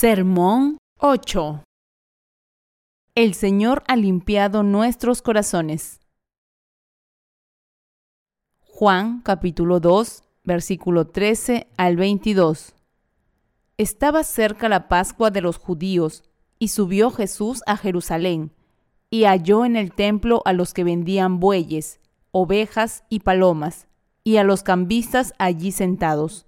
Sermón 8 El Señor ha limpiado nuestros corazones. Juan capítulo 2, versículo 13 al 22. Estaba cerca la Pascua de los judíos, y subió Jesús a Jerusalén, y halló en el templo a los que vendían bueyes, ovejas y palomas, y a los cambistas allí sentados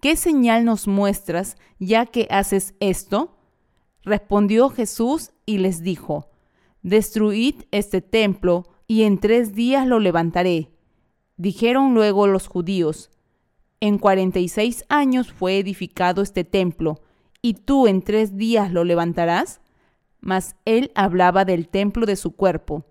¿qué señal nos muestras ya que haces esto? Respondió Jesús y les dijo, Destruid este templo y en tres días lo levantaré. Dijeron luego los judíos, En cuarenta y seis años fue edificado este templo, ¿y tú en tres días lo levantarás? Mas él hablaba del templo de su cuerpo.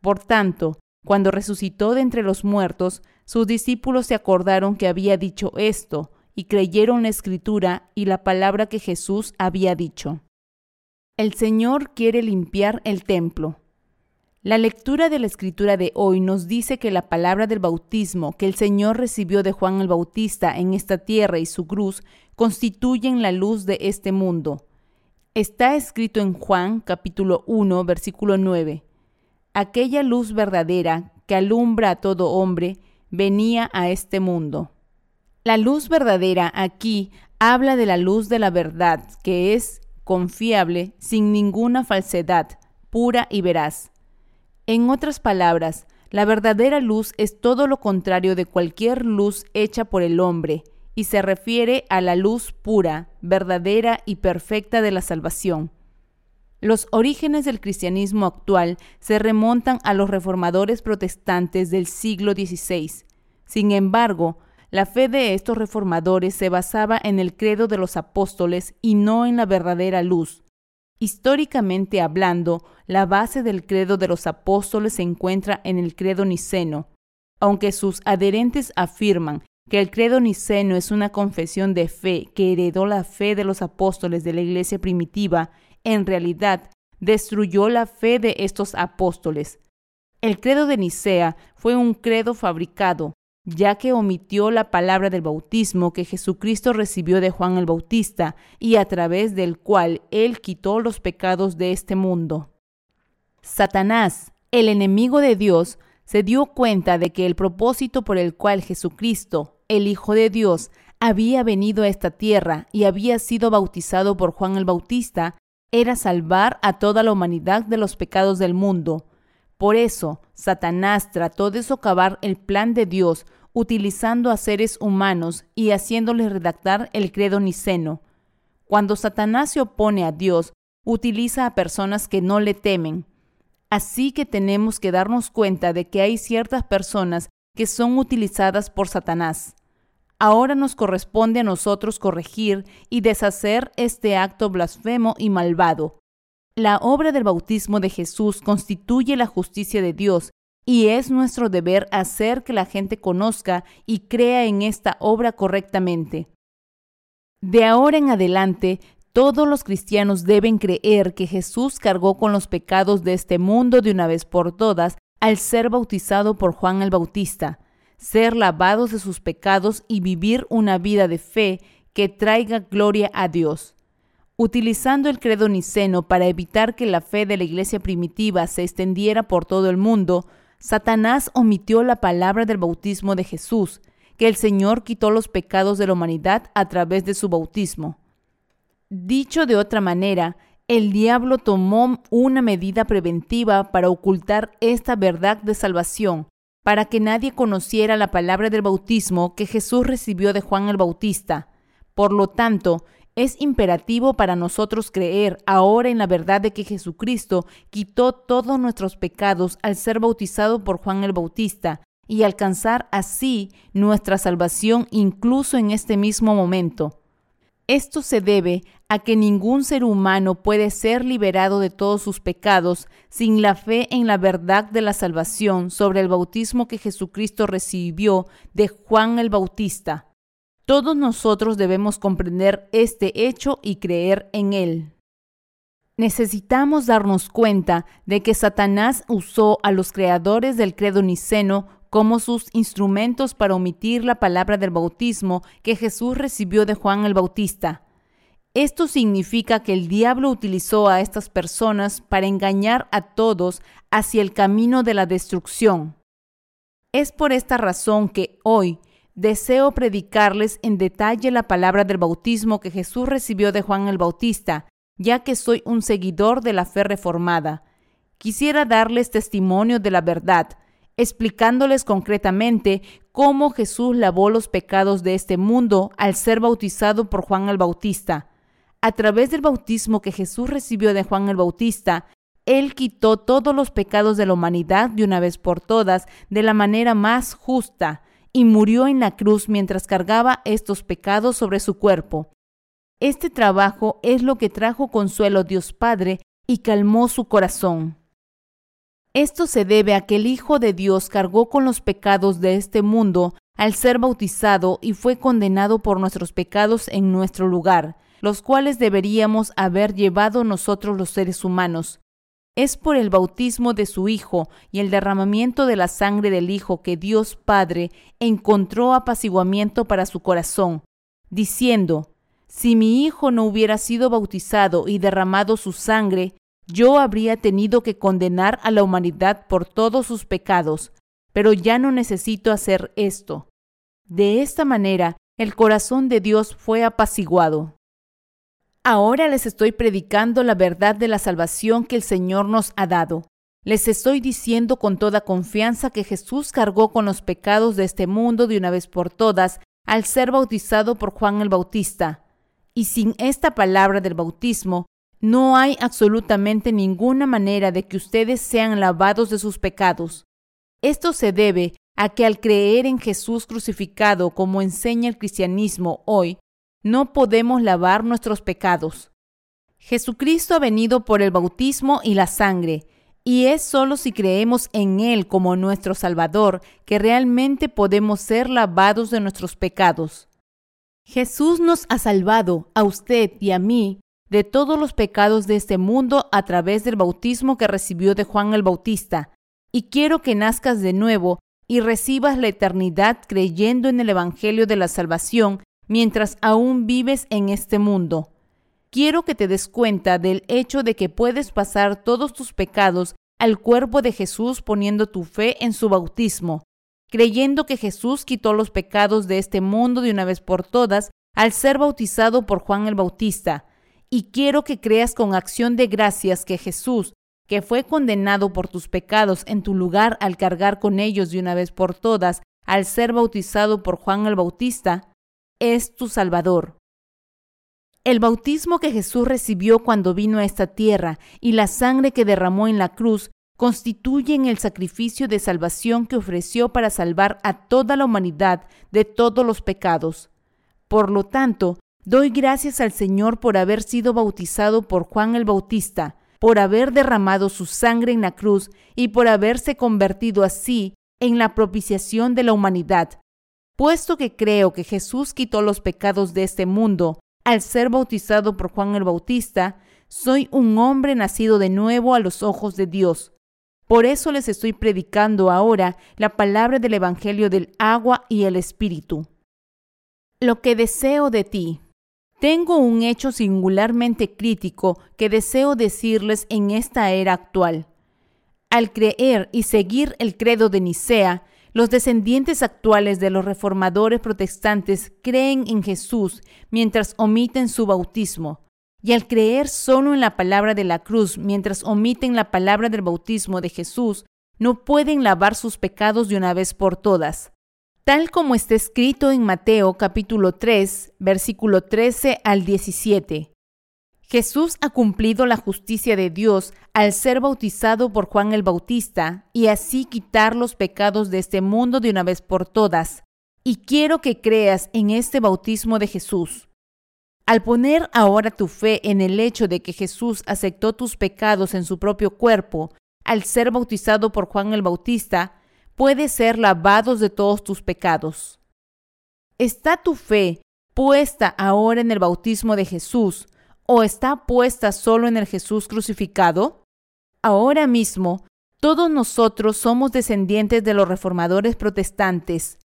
Por tanto, cuando resucitó de entre los muertos, sus discípulos se acordaron que había dicho esto, y creyeron la escritura y la palabra que Jesús había dicho. El Señor quiere limpiar el templo. La lectura de la escritura de hoy nos dice que la palabra del bautismo que el Señor recibió de Juan el Bautista en esta tierra y su cruz constituyen la luz de este mundo. Está escrito en Juan capítulo 1 versículo 9. Aquella luz verdadera que alumbra a todo hombre venía a este mundo. La luz verdadera aquí habla de la luz de la verdad, que es confiable, sin ninguna falsedad, pura y veraz. En otras palabras, la verdadera luz es todo lo contrario de cualquier luz hecha por el hombre, y se refiere a la luz pura, verdadera y perfecta de la salvación. Los orígenes del cristianismo actual se remontan a los reformadores protestantes del siglo XVI. Sin embargo, la fe de estos reformadores se basaba en el credo de los apóstoles y no en la verdadera luz. Históricamente hablando, la base del credo de los apóstoles se encuentra en el credo niceno, aunque sus adherentes afirman que el credo niceno es una confesión de fe que heredó la fe de los apóstoles de la iglesia primitiva, en realidad destruyó la fe de estos apóstoles. El credo de Nicea fue un credo fabricado, ya que omitió la palabra del bautismo que Jesucristo recibió de Juan el Bautista y a través del cual él quitó los pecados de este mundo. Satanás, el enemigo de Dios, se dio cuenta de que el propósito por el cual Jesucristo, el Hijo de Dios, había venido a esta tierra y había sido bautizado por Juan el Bautista era salvar a toda la humanidad de los pecados del mundo. Por eso, Satanás trató de socavar el plan de Dios utilizando a seres humanos y haciéndoles redactar el credo niceno. Cuando Satanás se opone a Dios, utiliza a personas que no le temen. Así que tenemos que darnos cuenta de que hay ciertas personas que son utilizadas por Satanás. Ahora nos corresponde a nosotros corregir y deshacer este acto blasfemo y malvado. La obra del bautismo de Jesús constituye la justicia de Dios y es nuestro deber hacer que la gente conozca y crea en esta obra correctamente. De ahora en adelante, todos los cristianos deben creer que Jesús cargó con los pecados de este mundo de una vez por todas al ser bautizado por Juan el Bautista, ser lavados de sus pecados y vivir una vida de fe que traiga gloria a Dios. Utilizando el credo niceno para evitar que la fe de la iglesia primitiva se extendiera por todo el mundo, Satanás omitió la palabra del bautismo de Jesús, que el Señor quitó los pecados de la humanidad a través de su bautismo. Dicho de otra manera, el diablo tomó una medida preventiva para ocultar esta verdad de salvación, para que nadie conociera la palabra del bautismo que Jesús recibió de Juan el Bautista. Por lo tanto, es imperativo para nosotros creer ahora en la verdad de que Jesucristo quitó todos nuestros pecados al ser bautizado por Juan el Bautista y alcanzar así nuestra salvación incluso en este mismo momento. Esto se debe a que ningún ser humano puede ser liberado de todos sus pecados sin la fe en la verdad de la salvación sobre el bautismo que Jesucristo recibió de Juan el Bautista. Todos nosotros debemos comprender este hecho y creer en él. Necesitamos darnos cuenta de que Satanás usó a los creadores del credo niceno como sus instrumentos para omitir la palabra del bautismo que Jesús recibió de Juan el Bautista. Esto significa que el diablo utilizó a estas personas para engañar a todos hacia el camino de la destrucción. Es por esta razón que hoy deseo predicarles en detalle la palabra del bautismo que Jesús recibió de Juan el Bautista, ya que soy un seguidor de la fe reformada. Quisiera darles testimonio de la verdad, explicándoles concretamente cómo Jesús lavó los pecados de este mundo al ser bautizado por Juan el Bautista. A través del bautismo que Jesús recibió de Juan el Bautista, Él quitó todos los pecados de la humanidad de una vez por todas de la manera más justa y murió en la cruz mientras cargaba estos pecados sobre su cuerpo. Este trabajo es lo que trajo consuelo a Dios Padre y calmó su corazón. Esto se debe a que el Hijo de Dios cargó con los pecados de este mundo al ser bautizado y fue condenado por nuestros pecados en nuestro lugar, los cuales deberíamos haber llevado nosotros los seres humanos. Es por el bautismo de su Hijo y el derramamiento de la sangre del Hijo que Dios Padre encontró apaciguamiento para su corazón, diciendo, Si mi Hijo no hubiera sido bautizado y derramado su sangre, yo habría tenido que condenar a la humanidad por todos sus pecados, pero ya no necesito hacer esto. De esta manera, el corazón de Dios fue apaciguado. Ahora les estoy predicando la verdad de la salvación que el Señor nos ha dado. Les estoy diciendo con toda confianza que Jesús cargó con los pecados de este mundo de una vez por todas al ser bautizado por Juan el Bautista. Y sin esta palabra del bautismo, no hay absolutamente ninguna manera de que ustedes sean lavados de sus pecados. Esto se debe a que al creer en Jesús crucificado como enseña el cristianismo hoy, no podemos lavar nuestros pecados. Jesucristo ha venido por el bautismo y la sangre, y es solo si creemos en Él como nuestro Salvador que realmente podemos ser lavados de nuestros pecados. Jesús nos ha salvado a usted y a mí de todos los pecados de este mundo a través del bautismo que recibió de Juan el Bautista, y quiero que nazcas de nuevo y recibas la eternidad creyendo en el Evangelio de la Salvación mientras aún vives en este mundo. Quiero que te des cuenta del hecho de que puedes pasar todos tus pecados al cuerpo de Jesús poniendo tu fe en su bautismo, creyendo que Jesús quitó los pecados de este mundo de una vez por todas al ser bautizado por Juan el Bautista, y quiero que creas con acción de gracias que Jesús, que fue condenado por tus pecados en tu lugar al cargar con ellos de una vez por todas, al ser bautizado por Juan el Bautista, es tu Salvador. El bautismo que Jesús recibió cuando vino a esta tierra y la sangre que derramó en la cruz constituyen el sacrificio de salvación que ofreció para salvar a toda la humanidad de todos los pecados. Por lo tanto, Doy gracias al Señor por haber sido bautizado por Juan el Bautista, por haber derramado su sangre en la cruz y por haberse convertido así en la propiciación de la humanidad. Puesto que creo que Jesús quitó los pecados de este mundo al ser bautizado por Juan el Bautista, soy un hombre nacido de nuevo a los ojos de Dios. Por eso les estoy predicando ahora la palabra del Evangelio del agua y el Espíritu. Lo que deseo de ti. Tengo un hecho singularmente crítico que deseo decirles en esta era actual. Al creer y seguir el credo de Nicea, los descendientes actuales de los reformadores protestantes creen en Jesús mientras omiten su bautismo. Y al creer solo en la palabra de la cruz mientras omiten la palabra del bautismo de Jesús, no pueden lavar sus pecados de una vez por todas tal como está escrito en Mateo capítulo 3, versículo 13 al 17. Jesús ha cumplido la justicia de Dios al ser bautizado por Juan el Bautista y así quitar los pecados de este mundo de una vez por todas. Y quiero que creas en este bautismo de Jesús. Al poner ahora tu fe en el hecho de que Jesús aceptó tus pecados en su propio cuerpo, al ser bautizado por Juan el Bautista, puedes ser lavados de todos tus pecados. ¿Está tu fe puesta ahora en el bautismo de Jesús o está puesta solo en el Jesús crucificado? Ahora mismo, todos nosotros somos descendientes de los reformadores protestantes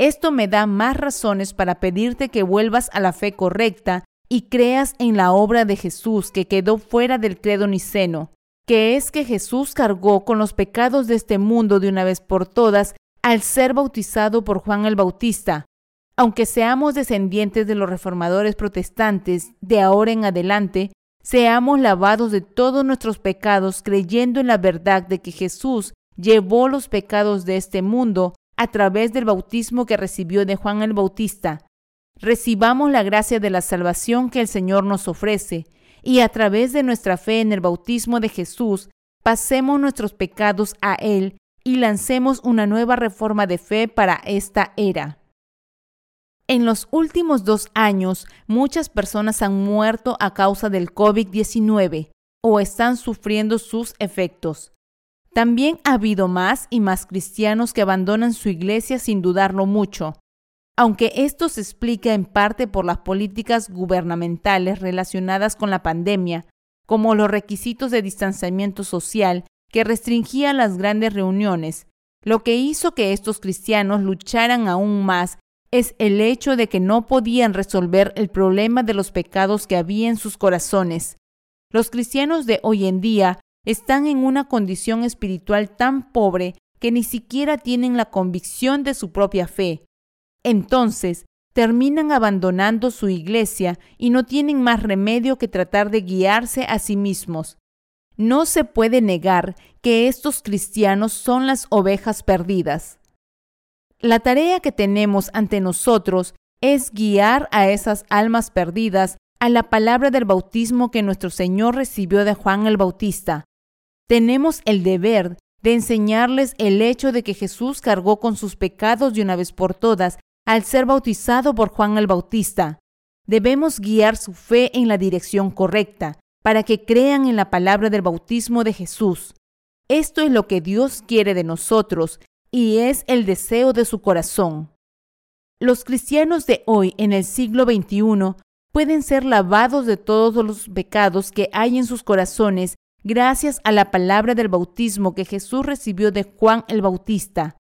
esto me da más razones para pedirte que vuelvas a la fe correcta y creas en la obra de Jesús que quedó fuera del credo niceno, que es que Jesús cargó con los pecados de este mundo de una vez por todas al ser bautizado por Juan el Bautista. Aunque seamos descendientes de los reformadores protestantes, de ahora en adelante, seamos lavados de todos nuestros pecados creyendo en la verdad de que Jesús llevó los pecados de este mundo a través del bautismo que recibió de Juan el Bautista. Recibamos la gracia de la salvación que el Señor nos ofrece y a través de nuestra fe en el bautismo de Jesús, pasemos nuestros pecados a Él y lancemos una nueva reforma de fe para esta era. En los últimos dos años, muchas personas han muerto a causa del COVID-19 o están sufriendo sus efectos. También ha habido más y más cristianos que abandonan su iglesia sin dudarlo mucho, aunque esto se explica en parte por las políticas gubernamentales relacionadas con la pandemia, como los requisitos de distanciamiento social que restringían las grandes reuniones. Lo que hizo que estos cristianos lucharan aún más es el hecho de que no podían resolver el problema de los pecados que había en sus corazones. Los cristianos de hoy en día están en una condición espiritual tan pobre que ni siquiera tienen la convicción de su propia fe. Entonces, terminan abandonando su iglesia y no tienen más remedio que tratar de guiarse a sí mismos. No se puede negar que estos cristianos son las ovejas perdidas. La tarea que tenemos ante nosotros es guiar a esas almas perdidas a la palabra del bautismo que nuestro Señor recibió de Juan el Bautista tenemos el deber de enseñarles el hecho de que Jesús cargó con sus pecados de una vez por todas al ser bautizado por Juan el Bautista. Debemos guiar su fe en la dirección correcta para que crean en la palabra del bautismo de Jesús. Esto es lo que Dios quiere de nosotros y es el deseo de su corazón. Los cristianos de hoy en el siglo XXI pueden ser lavados de todos los pecados que hay en sus corazones gracias a la palabra del bautismo que Jesús recibió de Juan el Bautista.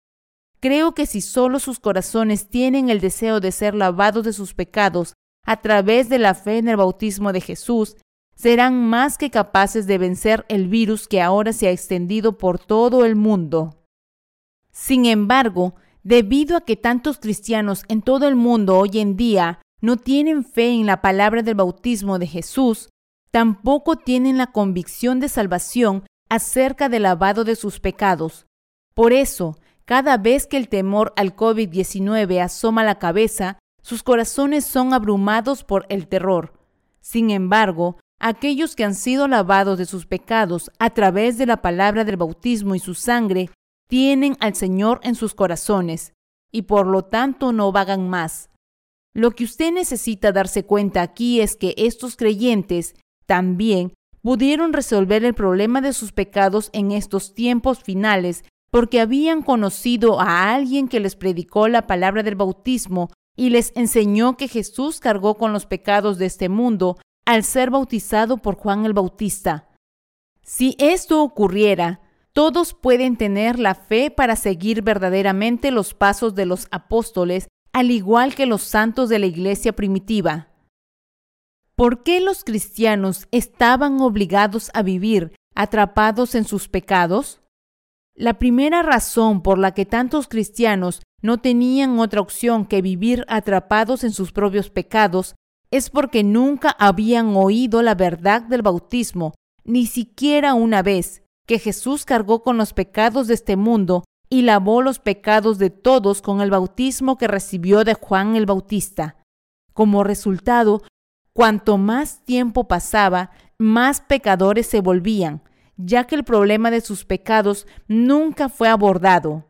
Creo que si solo sus corazones tienen el deseo de ser lavados de sus pecados a través de la fe en el bautismo de Jesús, serán más que capaces de vencer el virus que ahora se ha extendido por todo el mundo. Sin embargo, debido a que tantos cristianos en todo el mundo hoy en día no tienen fe en la palabra del bautismo de Jesús, tampoco tienen la convicción de salvación acerca del lavado de sus pecados. Por eso, cada vez que el temor al COVID-19 asoma la cabeza, sus corazones son abrumados por el terror. Sin embargo, aquellos que han sido lavados de sus pecados a través de la palabra del bautismo y su sangre, tienen al Señor en sus corazones, y por lo tanto no vagan más. Lo que usted necesita darse cuenta aquí es que estos creyentes también pudieron resolver el problema de sus pecados en estos tiempos finales porque habían conocido a alguien que les predicó la palabra del bautismo y les enseñó que Jesús cargó con los pecados de este mundo al ser bautizado por Juan el Bautista. Si esto ocurriera, todos pueden tener la fe para seguir verdaderamente los pasos de los apóstoles, al igual que los santos de la iglesia primitiva. ¿Por qué los cristianos estaban obligados a vivir atrapados en sus pecados? La primera razón por la que tantos cristianos no tenían otra opción que vivir atrapados en sus propios pecados es porque nunca habían oído la verdad del bautismo, ni siquiera una vez, que Jesús cargó con los pecados de este mundo y lavó los pecados de todos con el bautismo que recibió de Juan el Bautista. Como resultado, Cuanto más tiempo pasaba, más pecadores se volvían, ya que el problema de sus pecados nunca fue abordado.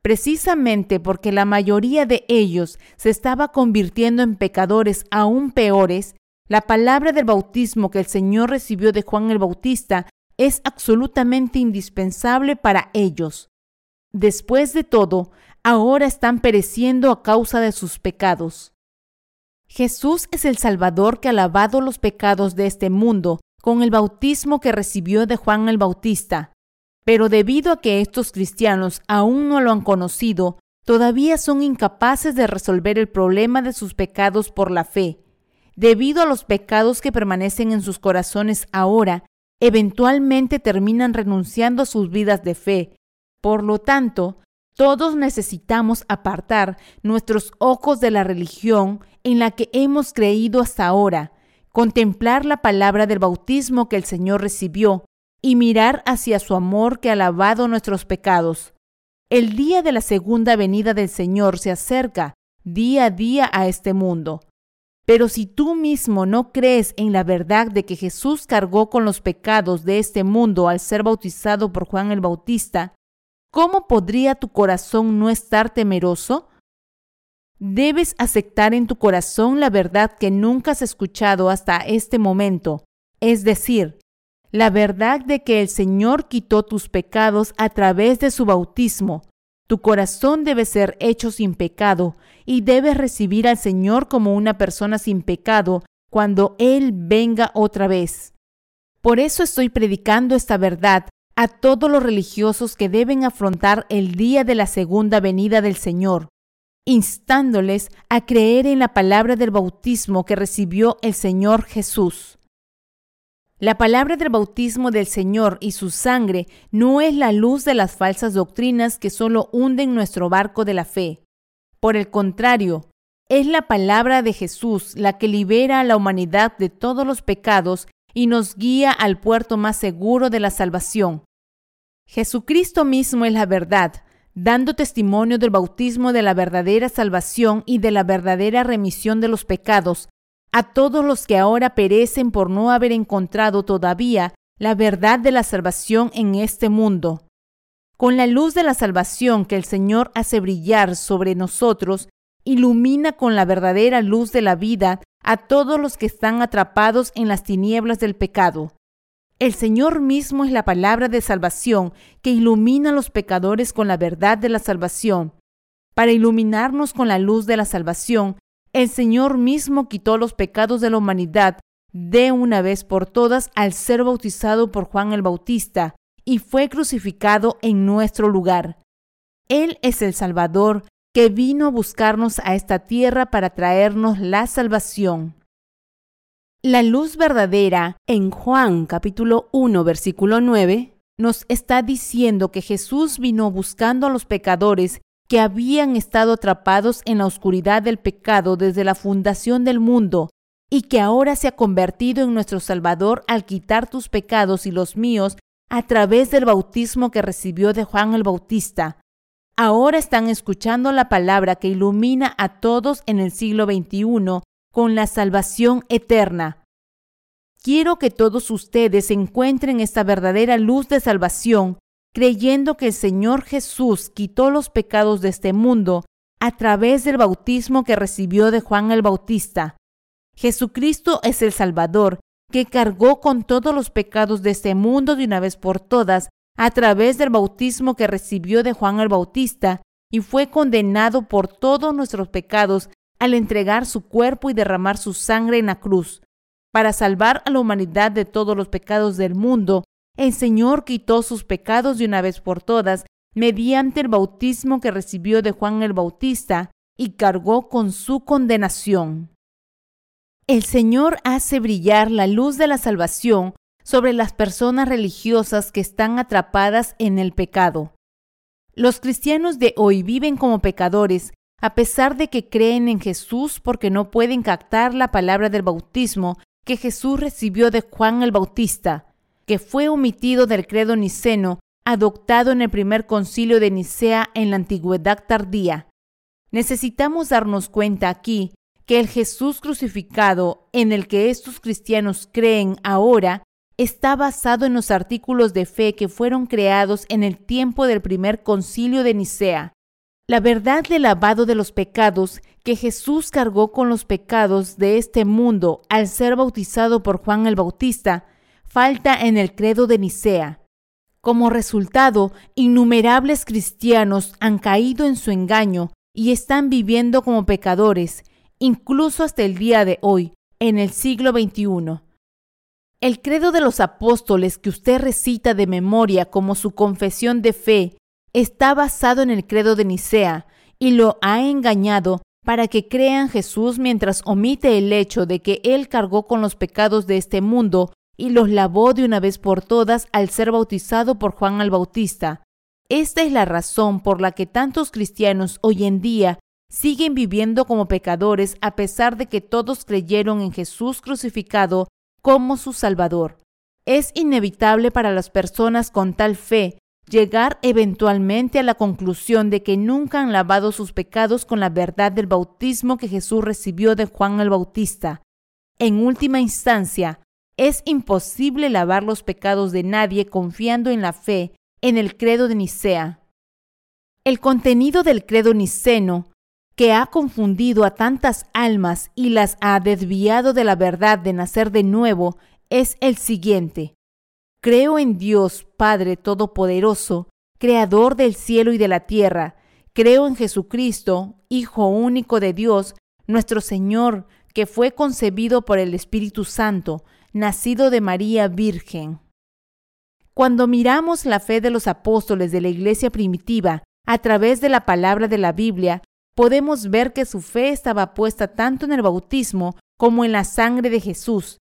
Precisamente porque la mayoría de ellos se estaba convirtiendo en pecadores aún peores, La palabra del bautismo que el Señor recibió de Juan el Bautista es absolutamente indispensable para ellos. Después de todo, ahora están pereciendo a causa de sus pecados. Jesús es el Salvador que ha lavado los pecados de este mundo con el bautismo que recibió de Juan el Bautista. Pero debido a que estos cristianos aún no lo han conocido, todavía son incapaces de resolver el problema de sus pecados por la fe. Debido a los pecados que permanecen en sus corazones ahora, eventualmente terminan renunciando a sus vidas de fe. Por lo tanto, todos necesitamos apartar nuestros ojos de la religión en la que hemos creído hasta ahora, contemplar la palabra del bautismo que el Señor recibió y mirar hacia su amor que ha lavado nuestros pecados. El día de la segunda venida del Señor se acerca día a día a este mundo. Pero si tú mismo no crees en la verdad de que Jesús cargó con los pecados de este mundo al ser bautizado por Juan el Bautista, ¿cómo podría tu corazón no estar temeroso? Debes aceptar en tu corazón la verdad que nunca has escuchado hasta este momento, es decir, la verdad de que el Señor quitó tus pecados a través de su bautismo. Tu corazón debe ser hecho sin pecado y debes recibir al Señor como una persona sin pecado cuando Él venga otra vez. Por eso estoy predicando esta verdad a todos los religiosos que deben afrontar el día de la segunda venida del Señor, instándoles a creer en la palabra del bautismo que recibió el Señor Jesús. La palabra del bautismo del Señor y su sangre no es la luz de las falsas doctrinas que solo hunden nuestro barco de la fe. Por el contrario, es la palabra de Jesús la que libera a la humanidad de todos los pecados y nos guía al puerto más seguro de la salvación. Jesucristo mismo es la verdad, dando testimonio del bautismo de la verdadera salvación y de la verdadera remisión de los pecados, a todos los que ahora perecen por no haber encontrado todavía la verdad de la salvación en este mundo. Con la luz de la salvación que el Señor hace brillar sobre nosotros, ilumina con la verdadera luz de la vida a todos los que están atrapados en las tinieblas del pecado. El Señor mismo es la palabra de salvación que ilumina a los pecadores con la verdad de la salvación. Para iluminarnos con la luz de la salvación, el Señor mismo quitó los pecados de la humanidad de una vez por todas al ser bautizado por Juan el Bautista y fue crucificado en nuestro lugar. Él es el Salvador que vino a buscarnos a esta tierra para traernos la salvación. La luz verdadera en Juan capítulo 1 versículo 9 nos está diciendo que Jesús vino buscando a los pecadores que habían estado atrapados en la oscuridad del pecado desde la fundación del mundo y que ahora se ha convertido en nuestro Salvador al quitar tus pecados y los míos a través del bautismo que recibió de Juan el Bautista. Ahora están escuchando la palabra que ilumina a todos en el siglo XXI con la salvación eterna. Quiero que todos ustedes encuentren esta verdadera luz de salvación creyendo que el Señor Jesús quitó los pecados de este mundo a través del bautismo que recibió de Juan el Bautista. Jesucristo es el Salvador, que cargó con todos los pecados de este mundo de una vez por todas a través del bautismo que recibió de Juan el Bautista y fue condenado por todos nuestros pecados al entregar su cuerpo y derramar su sangre en la cruz. Para salvar a la humanidad de todos los pecados del mundo, el Señor quitó sus pecados de una vez por todas mediante el bautismo que recibió de Juan el Bautista y cargó con su condenación. El Señor hace brillar la luz de la salvación sobre las personas religiosas que están atrapadas en el pecado. Los cristianos de hoy viven como pecadores a pesar de que creen en Jesús porque no pueden captar la palabra del bautismo que Jesús recibió de Juan el Bautista que fue omitido del credo niceno adoptado en el primer concilio de Nicea en la antigüedad tardía. Necesitamos darnos cuenta aquí que el Jesús crucificado en el que estos cristianos creen ahora está basado en los artículos de fe que fueron creados en el tiempo del primer concilio de Nicea. La verdad del lavado de los pecados que Jesús cargó con los pecados de este mundo al ser bautizado por Juan el Bautista falta en el credo de Nicea. Como resultado, innumerables cristianos han caído en su engaño y están viviendo como pecadores, incluso hasta el día de hoy, en el siglo XXI. El credo de los apóstoles que usted recita de memoria como su confesión de fe está basado en el credo de Nicea y lo ha engañado para que crean Jesús mientras omite el hecho de que Él cargó con los pecados de este mundo y los lavó de una vez por todas al ser bautizado por Juan el Bautista. Esta es la razón por la que tantos cristianos hoy en día siguen viviendo como pecadores a pesar de que todos creyeron en Jesús crucificado como su Salvador. Es inevitable para las personas con tal fe llegar eventualmente a la conclusión de que nunca han lavado sus pecados con la verdad del bautismo que Jesús recibió de Juan el Bautista. En última instancia, es imposible lavar los pecados de nadie confiando en la fe en el credo de Nicea. El contenido del credo niceno, que ha confundido a tantas almas y las ha desviado de la verdad de nacer de nuevo, es el siguiente. Creo en Dios Padre Todopoderoso, Creador del cielo y de la tierra. Creo en Jesucristo, Hijo único de Dios, nuestro Señor, que fue concebido por el Espíritu Santo, nacido de María Virgen. Cuando miramos la fe de los apóstoles de la iglesia primitiva a través de la palabra de la Biblia, podemos ver que su fe estaba puesta tanto en el bautismo como en la sangre de Jesús,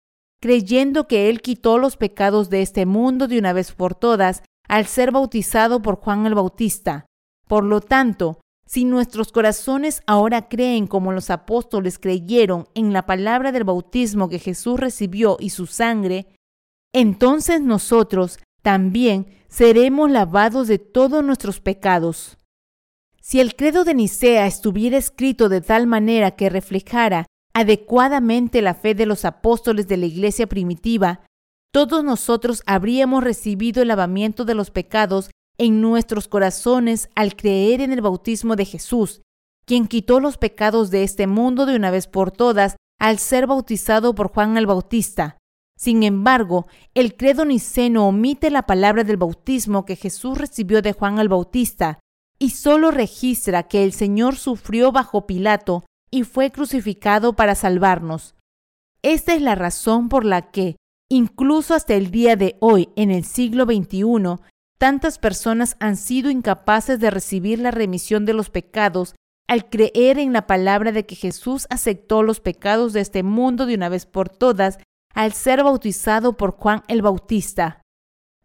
creyendo que Él quitó los pecados de este mundo de una vez por todas al ser bautizado por Juan el Bautista. Por lo tanto, si nuestros corazones ahora creen como los apóstoles creyeron en la palabra del bautismo que Jesús recibió y su sangre, entonces nosotros también seremos lavados de todos nuestros pecados. Si el credo de Nicea estuviera escrito de tal manera que reflejara adecuadamente la fe de los apóstoles de la iglesia primitiva, todos nosotros habríamos recibido el lavamiento de los pecados en nuestros corazones al creer en el bautismo de Jesús, quien quitó los pecados de este mundo de una vez por todas al ser bautizado por Juan el Bautista. Sin embargo, el credo niceno omite la palabra del bautismo que Jesús recibió de Juan el Bautista y solo registra que el Señor sufrió bajo Pilato y fue crucificado para salvarnos. Esta es la razón por la que, incluso hasta el día de hoy, en el siglo XXI, tantas personas han sido incapaces de recibir la remisión de los pecados al creer en la palabra de que Jesús aceptó los pecados de este mundo de una vez por todas al ser bautizado por Juan el Bautista.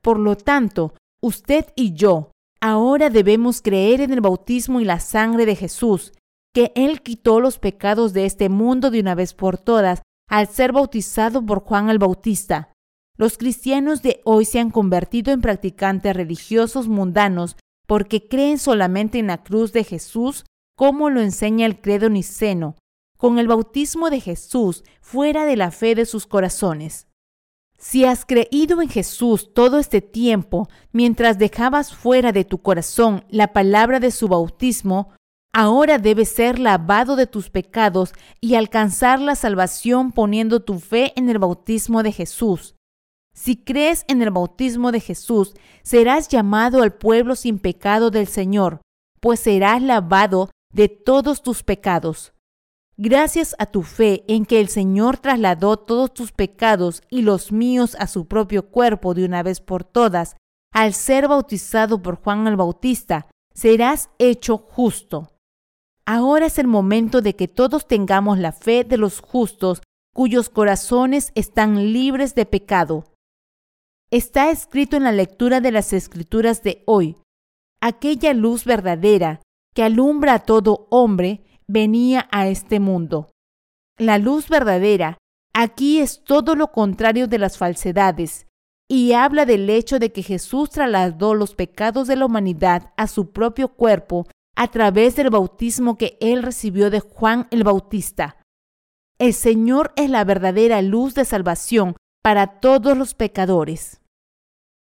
Por lo tanto, usted y yo ahora debemos creer en el bautismo y la sangre de Jesús, que Él quitó los pecados de este mundo de una vez por todas al ser bautizado por Juan el Bautista. Los cristianos de hoy se han convertido en practicantes religiosos mundanos porque creen solamente en la cruz de Jesús como lo enseña el credo niceno, con el bautismo de Jesús fuera de la fe de sus corazones. Si has creído en Jesús todo este tiempo mientras dejabas fuera de tu corazón la palabra de su bautismo, Ahora debes ser lavado de tus pecados y alcanzar la salvación poniendo tu fe en el bautismo de Jesús. Si crees en el bautismo de Jesús, serás llamado al pueblo sin pecado del Señor, pues serás lavado de todos tus pecados. Gracias a tu fe en que el Señor trasladó todos tus pecados y los míos a su propio cuerpo de una vez por todas, al ser bautizado por Juan el Bautista, serás hecho justo. Ahora es el momento de que todos tengamos la fe de los justos cuyos corazones están libres de pecado. Está escrito en la lectura de las escrituras de hoy, aquella luz verdadera que alumbra a todo hombre venía a este mundo. La luz verdadera aquí es todo lo contrario de las falsedades y habla del hecho de que Jesús trasladó los pecados de la humanidad a su propio cuerpo a través del bautismo que él recibió de Juan el Bautista. El Señor es la verdadera luz de salvación para todos los pecadores.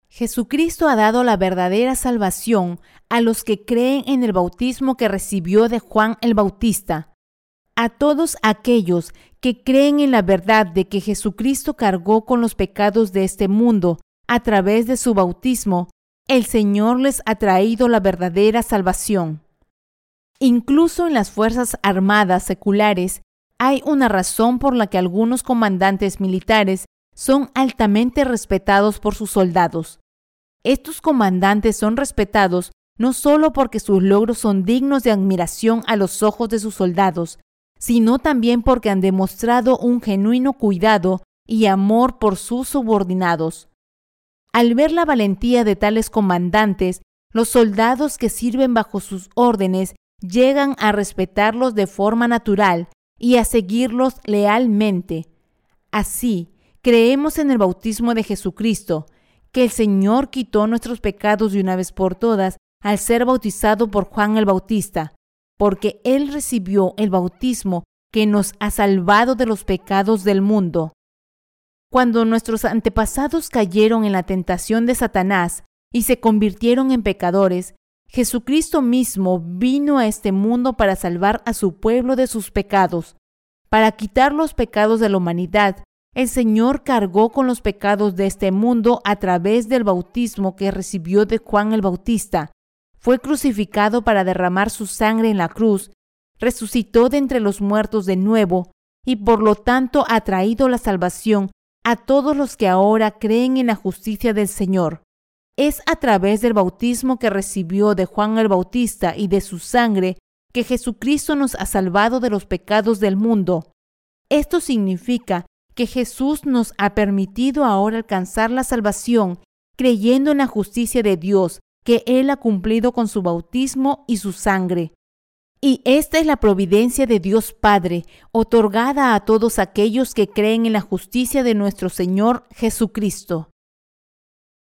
Jesucristo ha dado la verdadera salvación a los que creen en el bautismo que recibió de Juan el Bautista. A todos aquellos que creen en la verdad de que Jesucristo cargó con los pecados de este mundo a través de su bautismo, el Señor les ha traído la verdadera salvación. Incluso en las Fuerzas Armadas seculares hay una razón por la que algunos comandantes militares son altamente respetados por sus soldados. Estos comandantes son respetados no solo porque sus logros son dignos de admiración a los ojos de sus soldados, sino también porque han demostrado un genuino cuidado y amor por sus subordinados. Al ver la valentía de tales comandantes, los soldados que sirven bajo sus órdenes llegan a respetarlos de forma natural y a seguirlos lealmente. Así, creemos en el bautismo de Jesucristo, que el Señor quitó nuestros pecados de una vez por todas al ser bautizado por Juan el Bautista, porque Él recibió el bautismo que nos ha salvado de los pecados del mundo. Cuando nuestros antepasados cayeron en la tentación de Satanás y se convirtieron en pecadores, Jesucristo mismo vino a este mundo para salvar a su pueblo de sus pecados. Para quitar los pecados de la humanidad, el Señor cargó con los pecados de este mundo a través del bautismo que recibió de Juan el Bautista. Fue crucificado para derramar su sangre en la cruz, resucitó de entre los muertos de nuevo y por lo tanto ha traído la salvación a todos los que ahora creen en la justicia del Señor. Es a través del bautismo que recibió de Juan el Bautista y de su sangre que Jesucristo nos ha salvado de los pecados del mundo. Esto significa que Jesús nos ha permitido ahora alcanzar la salvación creyendo en la justicia de Dios que Él ha cumplido con su bautismo y su sangre. Y esta es la providencia de Dios Padre, otorgada a todos aquellos que creen en la justicia de nuestro Señor Jesucristo.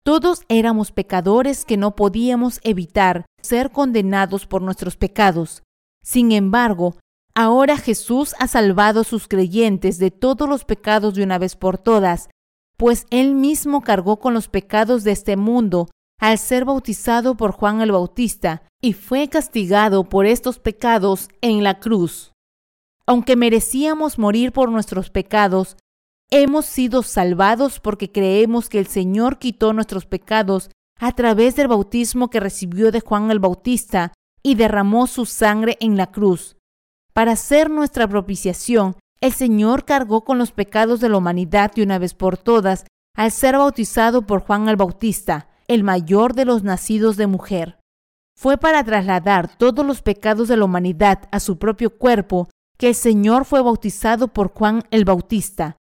Todos éramos pecadores que no podíamos evitar ser condenados por nuestros pecados. Sin embargo, Ahora Jesús ha salvado a sus creyentes de todos los pecados de una vez por todas, pues él mismo cargó con los pecados de este mundo al ser bautizado por Juan el Bautista y fue castigado por estos pecados en la cruz. Aunque merecíamos morir por nuestros pecados, hemos sido salvados porque creemos que el Señor quitó nuestros pecados a través del bautismo que recibió de Juan el Bautista y derramó su sangre en la cruz. Para hacer nuestra propiciación, el Señor cargó con los pecados de la humanidad de una vez por todas al ser bautizado por Juan el Bautista, el mayor de los nacidos de mujer. Fue para trasladar todos los pecados de la humanidad a su propio cuerpo que el Señor fue bautizado por Juan el Bautista.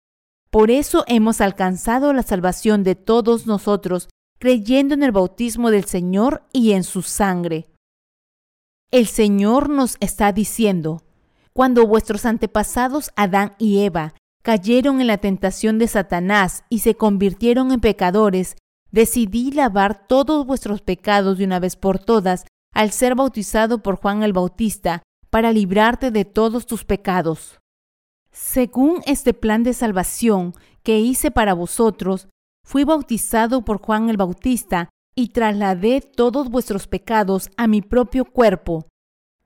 Por eso hemos alcanzado la salvación de todos nosotros, creyendo en el bautismo del Señor y en su sangre. El Señor nos está diciendo, cuando vuestros antepasados Adán y Eva cayeron en la tentación de Satanás y se convirtieron en pecadores, decidí lavar todos vuestros pecados de una vez por todas al ser bautizado por Juan el Bautista para librarte de todos tus pecados. Según este plan de salvación que hice para vosotros, fui bautizado por Juan el Bautista y trasladé todos vuestros pecados a mi propio cuerpo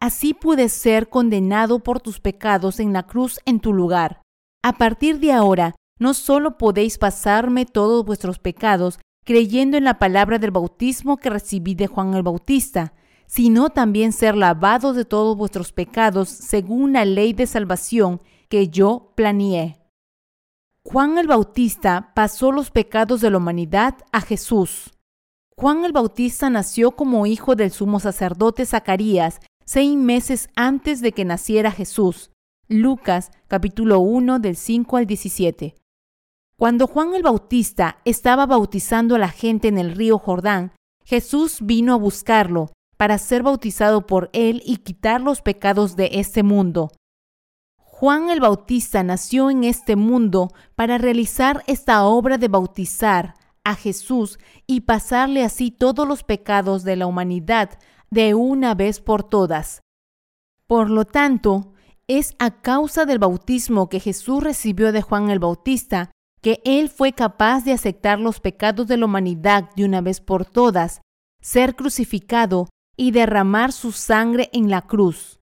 Así pude ser condenado por tus pecados en la cruz en tu lugar. A partir de ahora, no solo podéis pasarme todos vuestros pecados creyendo en la palabra del bautismo que recibí de Juan el Bautista, sino también ser lavados de todos vuestros pecados según la ley de salvación que yo planeé. Juan el Bautista pasó los pecados de la humanidad a Jesús. Juan el Bautista nació como hijo del sumo sacerdote Zacarías seis meses antes de que naciera Jesús. Lucas capítulo 1 del 5 al 17. Cuando Juan el Bautista estaba bautizando a la gente en el río Jordán, Jesús vino a buscarlo para ser bautizado por él y quitar los pecados de este mundo. Juan el Bautista nació en este mundo para realizar esta obra de bautizar a Jesús y pasarle así todos los pecados de la humanidad de una vez por todas. Por lo tanto, es a causa del bautismo que Jesús recibió de Juan el Bautista que Él fue capaz de aceptar los pecados de la humanidad de una vez por todas, ser crucificado y derramar su sangre en la cruz.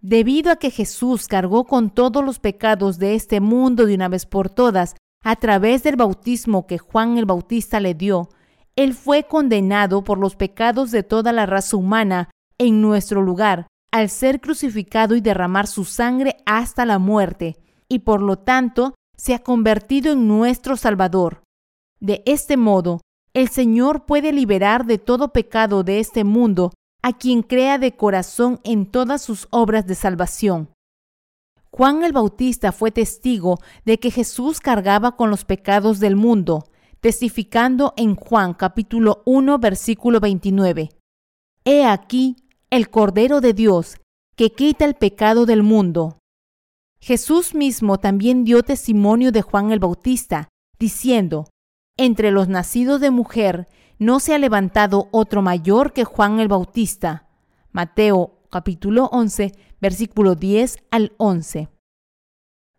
Debido a que Jesús cargó con todos los pecados de este mundo de una vez por todas, a través del bautismo que Juan el Bautista le dio, Él fue condenado por los pecados de toda la raza humana en nuestro lugar, al ser crucificado y derramar su sangre hasta la muerte, y por lo tanto se ha convertido en nuestro Salvador. De este modo, el Señor puede liberar de todo pecado de este mundo a quien crea de corazón en todas sus obras de salvación. Juan el Bautista fue testigo de que Jesús cargaba con los pecados del mundo, testificando en Juan capítulo 1 versículo 29. He aquí el Cordero de Dios, que quita el pecado del mundo. Jesús mismo también dio testimonio de Juan el Bautista, diciendo, Entre los nacidos de mujer no se ha levantado otro mayor que Juan el Bautista. Mateo capítulo 11, versículo 10 al 11.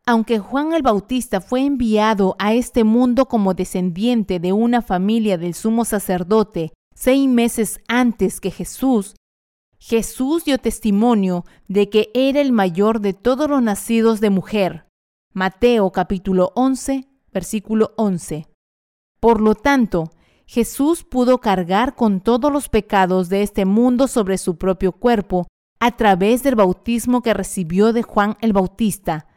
Aunque Juan el Bautista fue enviado a este mundo como descendiente de una familia del sumo sacerdote seis meses antes que Jesús, Jesús dio testimonio de que era el mayor de todos los nacidos de mujer. Mateo capítulo 11, versículo 11. Por lo tanto, Jesús pudo cargar con todos los pecados de este mundo sobre su propio cuerpo a través del bautismo que recibió de Juan el Bautista,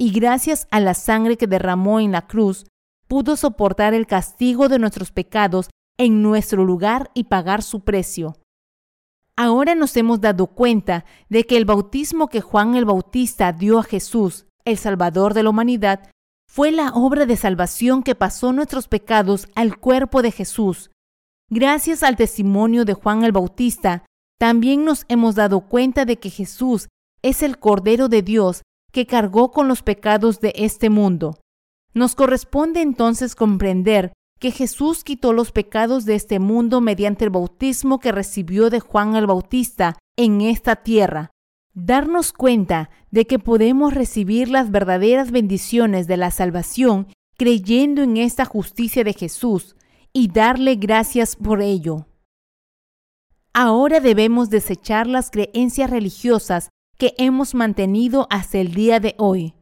y gracias a la sangre que derramó en la cruz, pudo soportar el castigo de nuestros pecados en nuestro lugar y pagar su precio. Ahora nos hemos dado cuenta de que el bautismo que Juan el Bautista dio a Jesús, el Salvador de la humanidad, fue la obra de salvación que pasó nuestros pecados al cuerpo de Jesús. Gracias al testimonio de Juan el Bautista, también nos hemos dado cuenta de que Jesús es el Cordero de Dios que cargó con los pecados de este mundo. Nos corresponde entonces comprender que Jesús quitó los pecados de este mundo mediante el bautismo que recibió de Juan el Bautista en esta tierra. Darnos cuenta de que podemos recibir las verdaderas bendiciones de la salvación creyendo en esta justicia de Jesús y darle gracias por ello. Ahora debemos desechar las creencias religiosas que hemos mantenido hasta el día de hoy.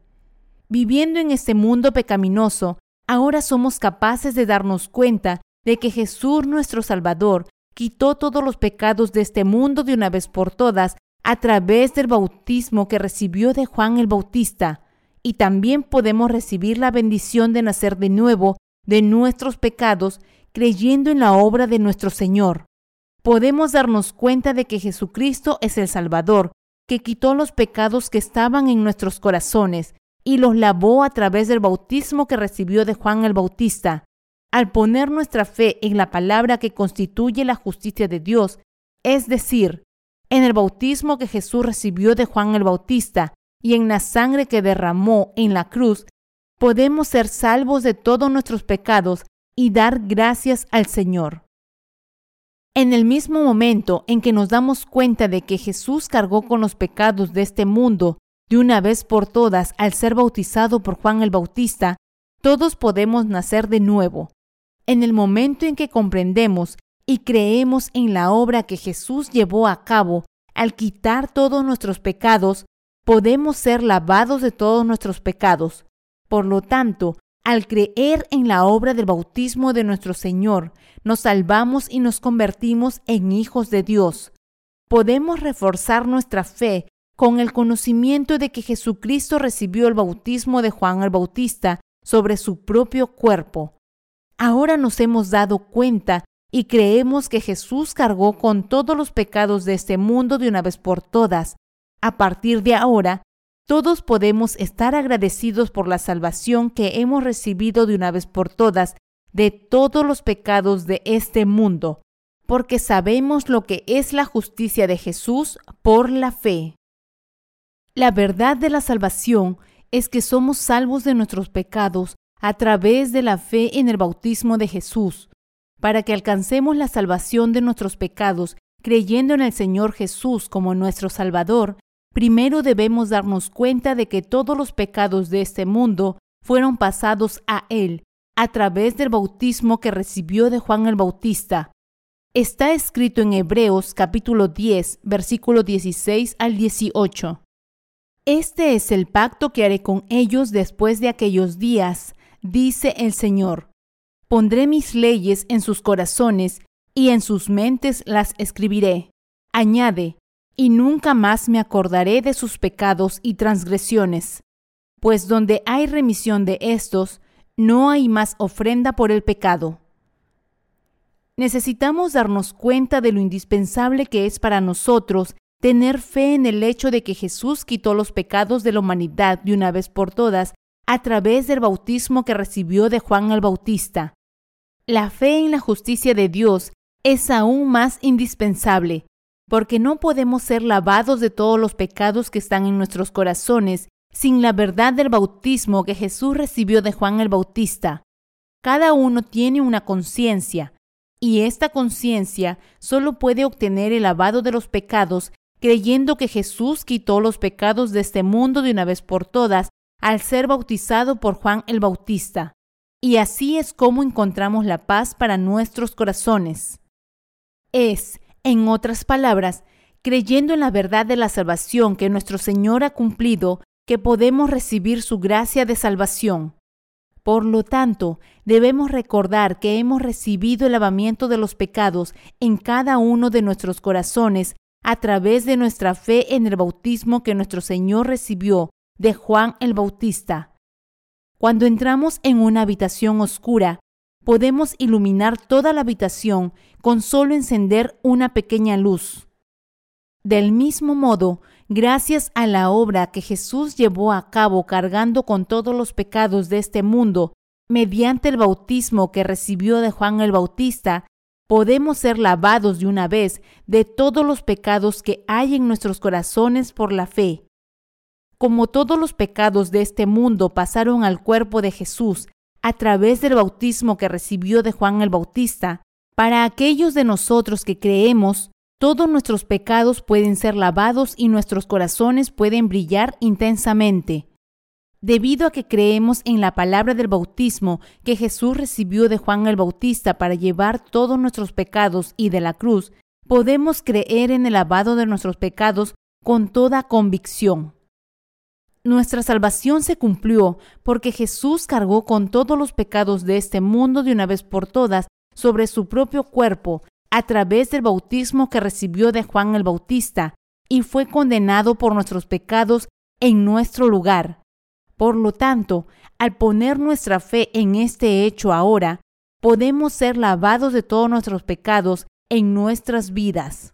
Viviendo en este mundo pecaminoso, ahora somos capaces de darnos cuenta de que Jesús nuestro Salvador quitó todos los pecados de este mundo de una vez por todas a través del bautismo que recibió de Juan el Bautista, y también podemos recibir la bendición de nacer de nuevo de nuestros pecados creyendo en la obra de nuestro Señor. Podemos darnos cuenta de que Jesucristo es el Salvador, que quitó los pecados que estaban en nuestros corazones y los lavó a través del bautismo que recibió de Juan el Bautista. Al poner nuestra fe en la palabra que constituye la justicia de Dios, es decir, en el bautismo que Jesús recibió de Juan el Bautista y en la sangre que derramó en la cruz, podemos ser salvos de todos nuestros pecados y dar gracias al Señor. En el mismo momento en que nos damos cuenta de que Jesús cargó con los pecados de este mundo de una vez por todas, al ser bautizado por Juan el Bautista, todos podemos nacer de nuevo. En el momento en que comprendemos y creemos en la obra que Jesús llevó a cabo al quitar todos nuestros pecados, podemos ser lavados de todos nuestros pecados. Por lo tanto, al creer en la obra del bautismo de nuestro Señor, nos salvamos y nos convertimos en hijos de Dios. Podemos reforzar nuestra fe con el conocimiento de que Jesucristo recibió el bautismo de Juan el Bautista sobre su propio cuerpo. Ahora nos hemos dado cuenta y creemos que Jesús cargó con todos los pecados de este mundo de una vez por todas. A partir de ahora, todos podemos estar agradecidos por la salvación que hemos recibido de una vez por todas de todos los pecados de este mundo, porque sabemos lo que es la justicia de Jesús por la fe. La verdad de la salvación es que somos salvos de nuestros pecados a través de la fe en el bautismo de Jesús. Para que alcancemos la salvación de nuestros pecados creyendo en el Señor Jesús como nuestro Salvador, primero debemos darnos cuenta de que todos los pecados de este mundo fueron pasados a él a través del bautismo que recibió de Juan el Bautista. Está escrito en Hebreos capítulo 10, versículo 16 al 18. Este es el pacto que haré con ellos después de aquellos días, dice el Señor. Pondré mis leyes en sus corazones y en sus mentes las escribiré. Añade, y nunca más me acordaré de sus pecados y transgresiones, pues donde hay remisión de estos, no hay más ofrenda por el pecado. Necesitamos darnos cuenta de lo indispensable que es para nosotros tener fe en el hecho de que Jesús quitó los pecados de la humanidad de una vez por todas a través del bautismo que recibió de Juan el Bautista. La fe en la justicia de Dios es aún más indispensable, porque no podemos ser lavados de todos los pecados que están en nuestros corazones sin la verdad del bautismo que Jesús recibió de Juan el Bautista. Cada uno tiene una conciencia, y esta conciencia solo puede obtener el lavado de los pecados creyendo que Jesús quitó los pecados de este mundo de una vez por todas al ser bautizado por Juan el Bautista. Y así es como encontramos la paz para nuestros corazones. Es, en otras palabras, creyendo en la verdad de la salvación que nuestro Señor ha cumplido, que podemos recibir su gracia de salvación. Por lo tanto, debemos recordar que hemos recibido el lavamiento de los pecados en cada uno de nuestros corazones a través de nuestra fe en el bautismo que nuestro Señor recibió de Juan el Bautista. Cuando entramos en una habitación oscura, podemos iluminar toda la habitación con solo encender una pequeña luz. Del mismo modo, gracias a la obra que Jesús llevó a cabo cargando con todos los pecados de este mundo, mediante el bautismo que recibió de Juan el Bautista, podemos ser lavados de una vez de todos los pecados que hay en nuestros corazones por la fe. Como todos los pecados de este mundo pasaron al cuerpo de Jesús a través del bautismo que recibió de Juan el Bautista, para aquellos de nosotros que creemos, todos nuestros pecados pueden ser lavados y nuestros corazones pueden brillar intensamente. Debido a que creemos en la palabra del bautismo que Jesús recibió de Juan el Bautista para llevar todos nuestros pecados y de la cruz, podemos creer en el lavado de nuestros pecados con toda convicción. Nuestra salvación se cumplió porque Jesús cargó con todos los pecados de este mundo de una vez por todas sobre su propio cuerpo a través del bautismo que recibió de Juan el Bautista y fue condenado por nuestros pecados en nuestro lugar. Por lo tanto, al poner nuestra fe en este hecho ahora, podemos ser lavados de todos nuestros pecados en nuestras vidas.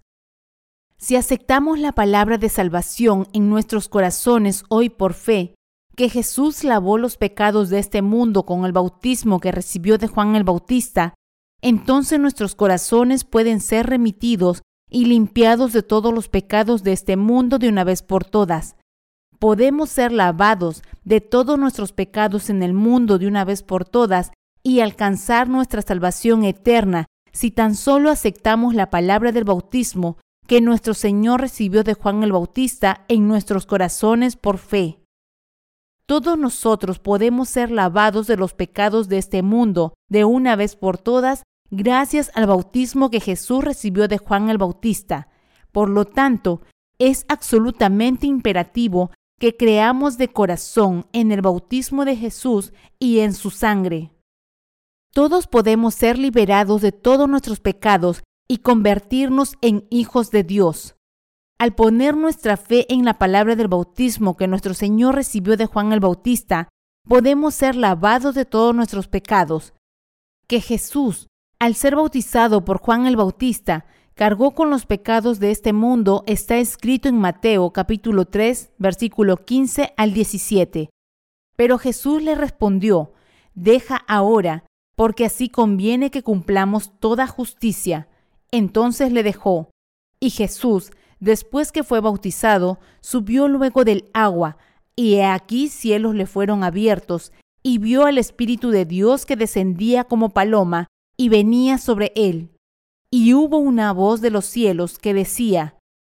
Si aceptamos la palabra de salvación en nuestros corazones hoy por fe, que Jesús lavó los pecados de este mundo con el bautismo que recibió de Juan el Bautista, entonces nuestros corazones pueden ser remitidos y limpiados de todos los pecados de este mundo de una vez por todas. Podemos ser lavados de todos nuestros pecados en el mundo de una vez por todas y alcanzar nuestra salvación eterna si tan solo aceptamos la palabra del bautismo que nuestro Señor recibió de Juan el Bautista en nuestros corazones por fe. Todos nosotros podemos ser lavados de los pecados de este mundo de una vez por todas gracias al bautismo que Jesús recibió de Juan el Bautista. Por lo tanto, es absolutamente imperativo que creamos de corazón en el bautismo de Jesús y en su sangre. Todos podemos ser liberados de todos nuestros pecados y convertirnos en hijos de Dios. Al poner nuestra fe en la palabra del bautismo que nuestro Señor recibió de Juan el Bautista, podemos ser lavados de todos nuestros pecados. Que Jesús al ser bautizado por Juan el Bautista, cargó con los pecados de este mundo, está escrito en Mateo capítulo 3, versículo 15 al 17. Pero Jesús le respondió, Deja ahora, porque así conviene que cumplamos toda justicia. Entonces le dejó. Y Jesús, después que fue bautizado, subió luego del agua, y he aquí cielos le fueron abiertos, y vio al Espíritu de Dios que descendía como paloma y venía sobre él. Y hubo una voz de los cielos que decía,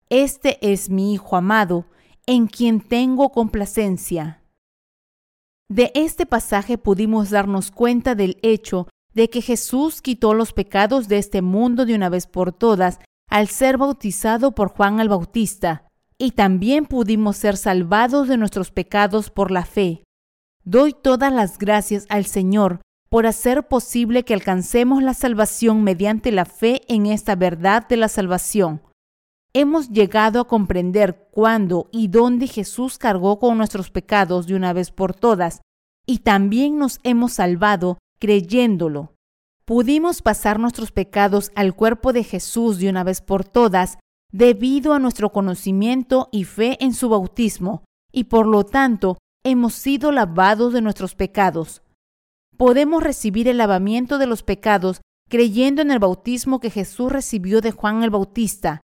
Este es mi Hijo amado, en quien tengo complacencia. De este pasaje pudimos darnos cuenta del hecho de que Jesús quitó los pecados de este mundo de una vez por todas al ser bautizado por Juan el Bautista, y también pudimos ser salvados de nuestros pecados por la fe. Doy todas las gracias al Señor por hacer posible que alcancemos la salvación mediante la fe en esta verdad de la salvación. Hemos llegado a comprender cuándo y dónde Jesús cargó con nuestros pecados de una vez por todas, y también nos hemos salvado creyéndolo. Pudimos pasar nuestros pecados al cuerpo de Jesús de una vez por todas debido a nuestro conocimiento y fe en su bautismo, y por lo tanto hemos sido lavados de nuestros pecados. Podemos recibir el lavamiento de los pecados creyendo en el bautismo que Jesús recibió de Juan el Bautista.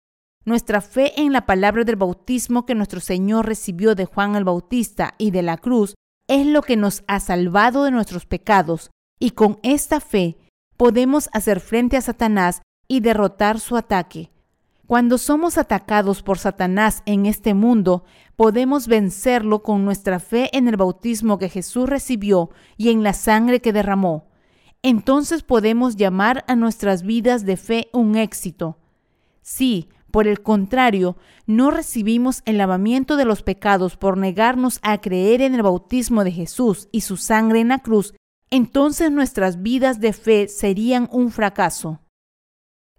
Nuestra fe en la palabra del bautismo que nuestro Señor recibió de Juan el Bautista y de la cruz es lo que nos ha salvado de nuestros pecados, y con esta fe podemos hacer frente a Satanás y derrotar su ataque. Cuando somos atacados por Satanás en este mundo, podemos vencerlo con nuestra fe en el bautismo que Jesús recibió y en la sangre que derramó. Entonces podemos llamar a nuestras vidas de fe un éxito. Si, por el contrario, no recibimos el lavamiento de los pecados por negarnos a creer en el bautismo de Jesús y su sangre en la cruz, entonces nuestras vidas de fe serían un fracaso.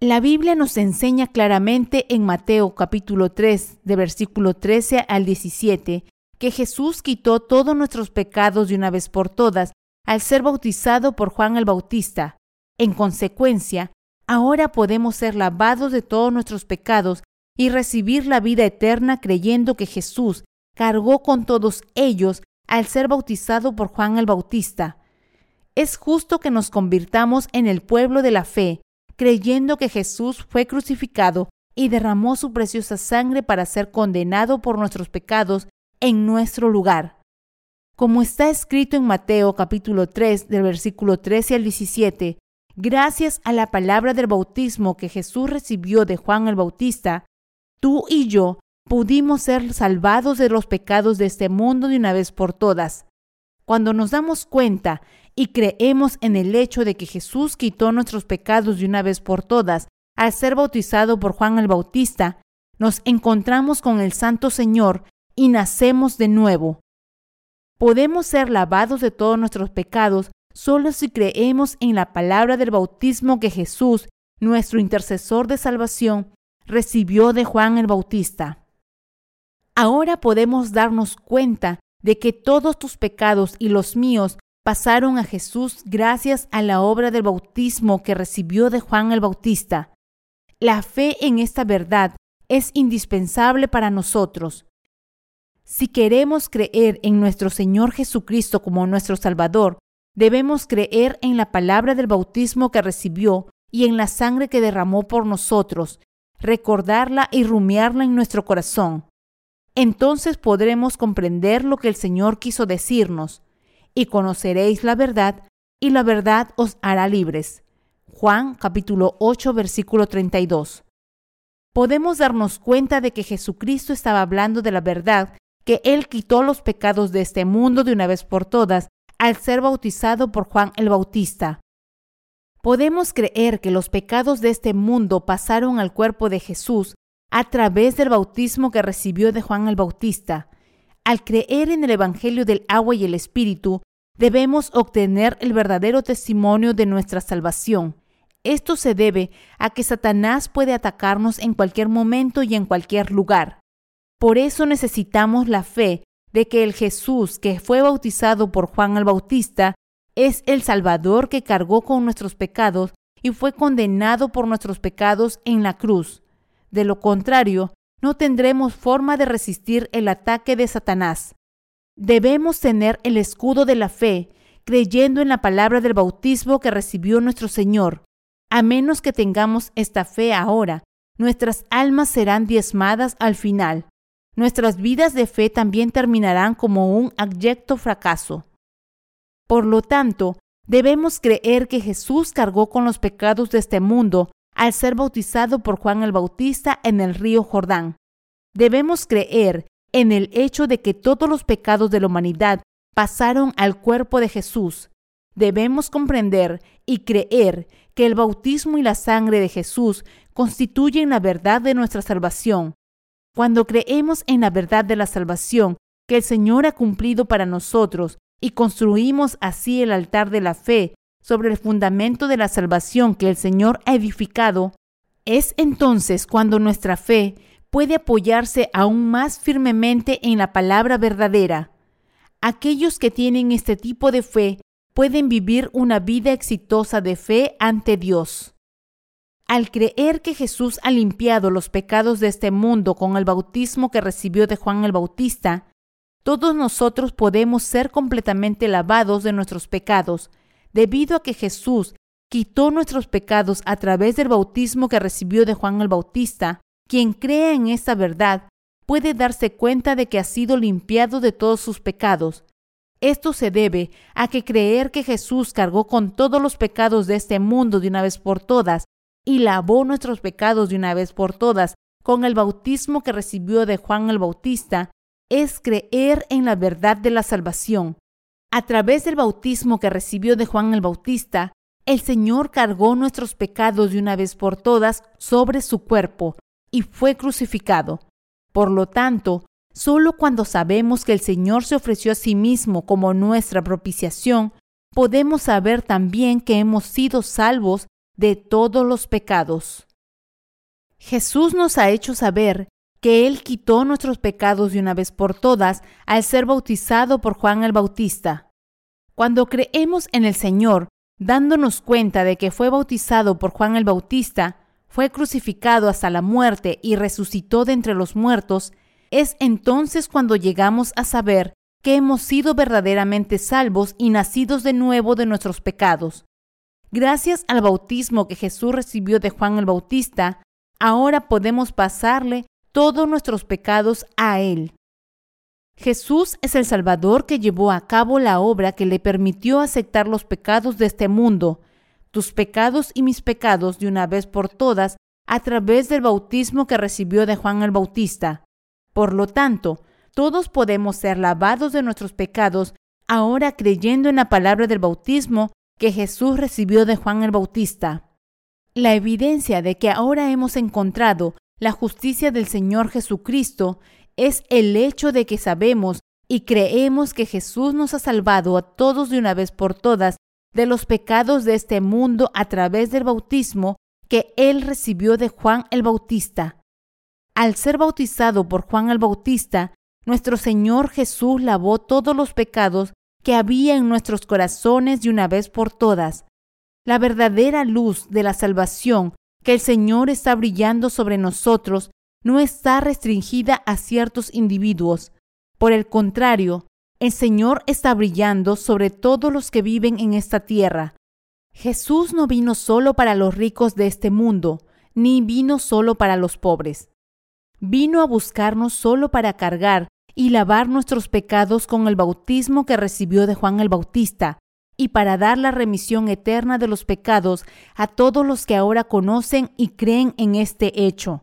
La Biblia nos enseña claramente en Mateo capítulo 3, de versículo 13 al 17, que Jesús quitó todos nuestros pecados de una vez por todas al ser bautizado por Juan el Bautista. En consecuencia, ahora podemos ser lavados de todos nuestros pecados y recibir la vida eterna creyendo que Jesús cargó con todos ellos al ser bautizado por Juan el Bautista es justo que nos convirtamos en el pueblo de la fe, creyendo que Jesús fue crucificado y derramó su preciosa sangre para ser condenado por nuestros pecados en nuestro lugar. Como está escrito en Mateo capítulo 3 del versículo 13 al 17, gracias a la palabra del bautismo que Jesús recibió de Juan el Bautista, tú y yo pudimos ser salvados de los pecados de este mundo de una vez por todas. Cuando nos damos cuenta y creemos en el hecho de que Jesús quitó nuestros pecados de una vez por todas al ser bautizado por Juan el Bautista, nos encontramos con el Santo Señor y nacemos de nuevo. Podemos ser lavados de todos nuestros pecados solo si creemos en la palabra del bautismo que Jesús, nuestro intercesor de salvación, recibió de Juan el Bautista. Ahora podemos darnos cuenta de que todos tus pecados y los míos pasaron a Jesús gracias a la obra del bautismo que recibió de Juan el Bautista. La fe en esta verdad es indispensable para nosotros. Si queremos creer en nuestro Señor Jesucristo como nuestro Salvador, debemos creer en la palabra del bautismo que recibió y en la sangre que derramó por nosotros, recordarla y rumiarla en nuestro corazón. Entonces podremos comprender lo que el Señor quiso decirnos y conoceréis la verdad, y la verdad os hará libres. Juan capítulo 8 versículo 32. Podemos darnos cuenta de que Jesucristo estaba hablando de la verdad, que Él quitó los pecados de este mundo de una vez por todas al ser bautizado por Juan el Bautista. Podemos creer que los pecados de este mundo pasaron al cuerpo de Jesús a través del bautismo que recibió de Juan el Bautista. Al creer en el Evangelio del agua y el Espíritu, debemos obtener el verdadero testimonio de nuestra salvación. Esto se debe a que Satanás puede atacarnos en cualquier momento y en cualquier lugar. Por eso necesitamos la fe de que el Jesús que fue bautizado por Juan el Bautista es el Salvador que cargó con nuestros pecados y fue condenado por nuestros pecados en la cruz. De lo contrario, no tendremos forma de resistir el ataque de Satanás. Debemos tener el escudo de la fe, creyendo en la palabra del bautismo que recibió nuestro Señor. A menos que tengamos esta fe ahora, nuestras almas serán diezmadas al final. Nuestras vidas de fe también terminarán como un abyecto fracaso. Por lo tanto, debemos creer que Jesús cargó con los pecados de este mundo al ser bautizado por Juan el Bautista en el río Jordán. Debemos creer en el hecho de que todos los pecados de la humanidad pasaron al cuerpo de Jesús. Debemos comprender y creer que el bautismo y la sangre de Jesús constituyen la verdad de nuestra salvación. Cuando creemos en la verdad de la salvación que el Señor ha cumplido para nosotros y construimos así el altar de la fe sobre el fundamento de la salvación que el Señor ha edificado, es entonces cuando nuestra fe puede apoyarse aún más firmemente en la palabra verdadera. Aquellos que tienen este tipo de fe pueden vivir una vida exitosa de fe ante Dios. Al creer que Jesús ha limpiado los pecados de este mundo con el bautismo que recibió de Juan el Bautista, todos nosotros podemos ser completamente lavados de nuestros pecados, debido a que Jesús quitó nuestros pecados a través del bautismo que recibió de Juan el Bautista. Quien crea en esta verdad puede darse cuenta de que ha sido limpiado de todos sus pecados. Esto se debe a que creer que Jesús cargó con todos los pecados de este mundo de una vez por todas y lavó nuestros pecados de una vez por todas con el bautismo que recibió de Juan el Bautista, es creer en la verdad de la salvación. A través del bautismo que recibió de Juan el Bautista, el Señor cargó nuestros pecados de una vez por todas sobre su cuerpo y fue crucificado. Por lo tanto, solo cuando sabemos que el Señor se ofreció a sí mismo como nuestra propiciación, podemos saber también que hemos sido salvos de todos los pecados. Jesús nos ha hecho saber que Él quitó nuestros pecados de una vez por todas al ser bautizado por Juan el Bautista. Cuando creemos en el Señor, dándonos cuenta de que fue bautizado por Juan el Bautista, fue crucificado hasta la muerte y resucitó de entre los muertos, es entonces cuando llegamos a saber que hemos sido verdaderamente salvos y nacidos de nuevo de nuestros pecados. Gracias al bautismo que Jesús recibió de Juan el Bautista, ahora podemos pasarle todos nuestros pecados a Él. Jesús es el Salvador que llevó a cabo la obra que le permitió aceptar los pecados de este mundo, tus pecados y mis pecados de una vez por todas, a través del bautismo que recibió de Juan el Bautista. Por lo tanto, todos podemos ser lavados de nuestros pecados ahora creyendo en la palabra del bautismo que Jesús recibió de Juan el Bautista. La evidencia de que ahora hemos encontrado la justicia del Señor Jesucristo es el hecho de que sabemos y creemos que Jesús nos ha salvado a todos de una vez por todas de los pecados de este mundo a través del bautismo que él recibió de Juan el Bautista. Al ser bautizado por Juan el Bautista, nuestro Señor Jesús lavó todos los pecados que había en nuestros corazones de una vez por todas. La verdadera luz de la salvación que el Señor está brillando sobre nosotros no está restringida a ciertos individuos. Por el contrario, el Señor está brillando sobre todos los que viven en esta tierra. Jesús no vino solo para los ricos de este mundo, ni vino solo para los pobres. Vino a buscarnos solo para cargar y lavar nuestros pecados con el bautismo que recibió de Juan el Bautista, y para dar la remisión eterna de los pecados a todos los que ahora conocen y creen en este hecho.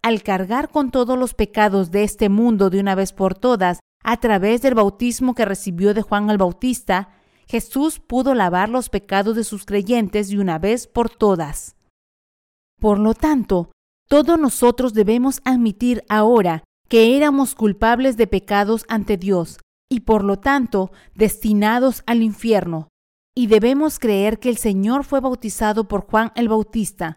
Al cargar con todos los pecados de este mundo de una vez por todas, a través del bautismo que recibió de Juan el Bautista, Jesús pudo lavar los pecados de sus creyentes de una vez por todas. Por lo tanto, todos nosotros debemos admitir ahora que éramos culpables de pecados ante Dios y por lo tanto destinados al infierno, y debemos creer que el Señor fue bautizado por Juan el Bautista.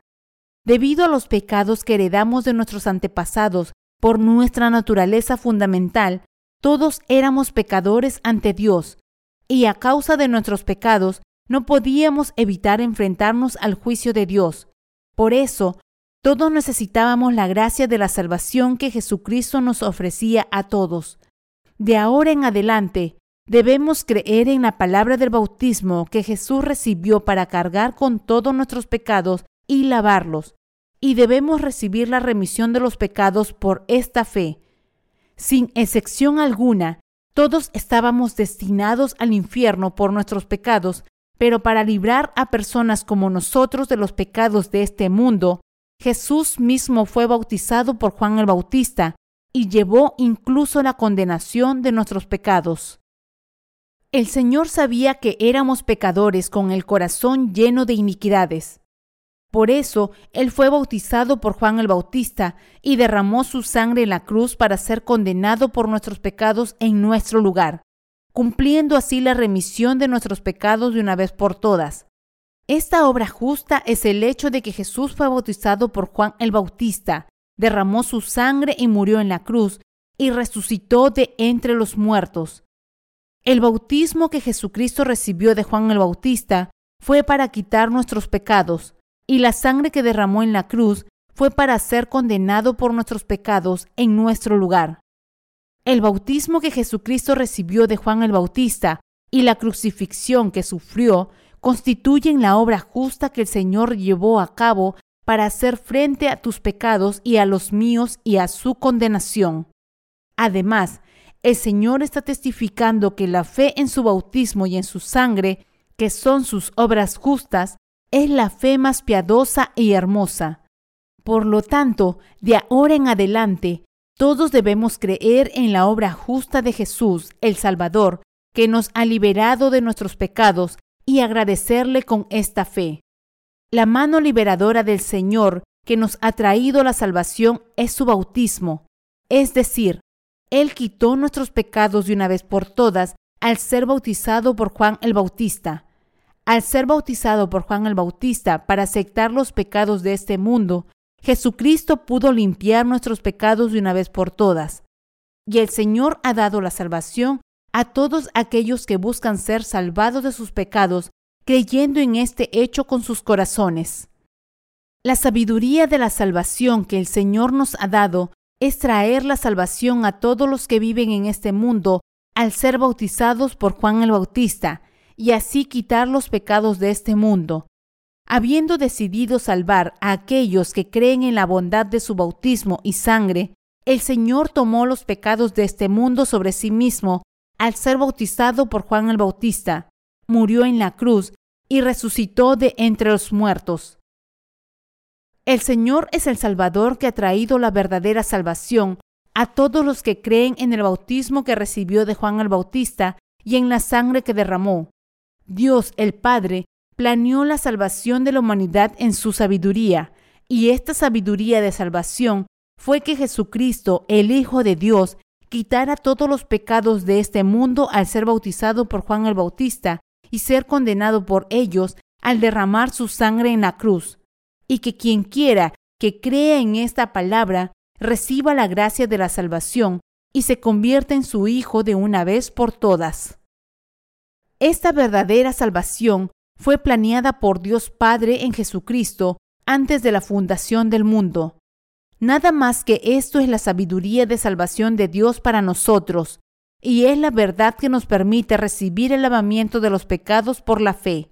Debido a los pecados que heredamos de nuestros antepasados por nuestra naturaleza fundamental, todos éramos pecadores ante Dios, y a causa de nuestros pecados no podíamos evitar enfrentarnos al juicio de Dios. Por eso, todos necesitábamos la gracia de la salvación que Jesucristo nos ofrecía a todos. De ahora en adelante, debemos creer en la palabra del bautismo que Jesús recibió para cargar con todos nuestros pecados y lavarlos, y debemos recibir la remisión de los pecados por esta fe. Sin excepción alguna, todos estábamos destinados al infierno por nuestros pecados, pero para librar a personas como nosotros de los pecados de este mundo, Jesús mismo fue bautizado por Juan el Bautista y llevó incluso la condenación de nuestros pecados. El Señor sabía que éramos pecadores con el corazón lleno de iniquidades. Por eso Él fue bautizado por Juan el Bautista y derramó su sangre en la cruz para ser condenado por nuestros pecados en nuestro lugar, cumpliendo así la remisión de nuestros pecados de una vez por todas. Esta obra justa es el hecho de que Jesús fue bautizado por Juan el Bautista, derramó su sangre y murió en la cruz, y resucitó de entre los muertos. El bautismo que Jesucristo recibió de Juan el Bautista fue para quitar nuestros pecados, y la sangre que derramó en la cruz fue para ser condenado por nuestros pecados en nuestro lugar. El bautismo que Jesucristo recibió de Juan el Bautista y la crucifixión que sufrió constituyen la obra justa que el Señor llevó a cabo para hacer frente a tus pecados y a los míos y a su condenación. Además, el Señor está testificando que la fe en su bautismo y en su sangre, que son sus obras justas, es la fe más piadosa y hermosa. Por lo tanto, de ahora en adelante, todos debemos creer en la obra justa de Jesús, el Salvador, que nos ha liberado de nuestros pecados, y agradecerle con esta fe. La mano liberadora del Señor que nos ha traído la salvación es su bautismo, es decir, él quitó nuestros pecados de una vez por todas al ser bautizado por Juan el Bautista. Al ser bautizado por Juan el Bautista para aceptar los pecados de este mundo, Jesucristo pudo limpiar nuestros pecados de una vez por todas. Y el Señor ha dado la salvación a todos aquellos que buscan ser salvados de sus pecados, creyendo en este hecho con sus corazones. La sabiduría de la salvación que el Señor nos ha dado es traer la salvación a todos los que viven en este mundo al ser bautizados por Juan el Bautista y así quitar los pecados de este mundo. Habiendo decidido salvar a aquellos que creen en la bondad de su bautismo y sangre, el Señor tomó los pecados de este mundo sobre sí mismo al ser bautizado por Juan el Bautista, murió en la cruz y resucitó de entre los muertos. El Señor es el Salvador que ha traído la verdadera salvación a todos los que creen en el bautismo que recibió de Juan el Bautista y en la sangre que derramó. Dios el Padre planeó la salvación de la humanidad en su sabiduría, y esta sabiduría de salvación fue que Jesucristo, el Hijo de Dios, quitara todos los pecados de este mundo al ser bautizado por Juan el Bautista y ser condenado por ellos al derramar su sangre en la cruz y que quien quiera que crea en esta palabra reciba la gracia de la salvación y se convierta en su Hijo de una vez por todas. Esta verdadera salvación fue planeada por Dios Padre en Jesucristo antes de la fundación del mundo. Nada más que esto es la sabiduría de salvación de Dios para nosotros, y es la verdad que nos permite recibir el lavamiento de los pecados por la fe.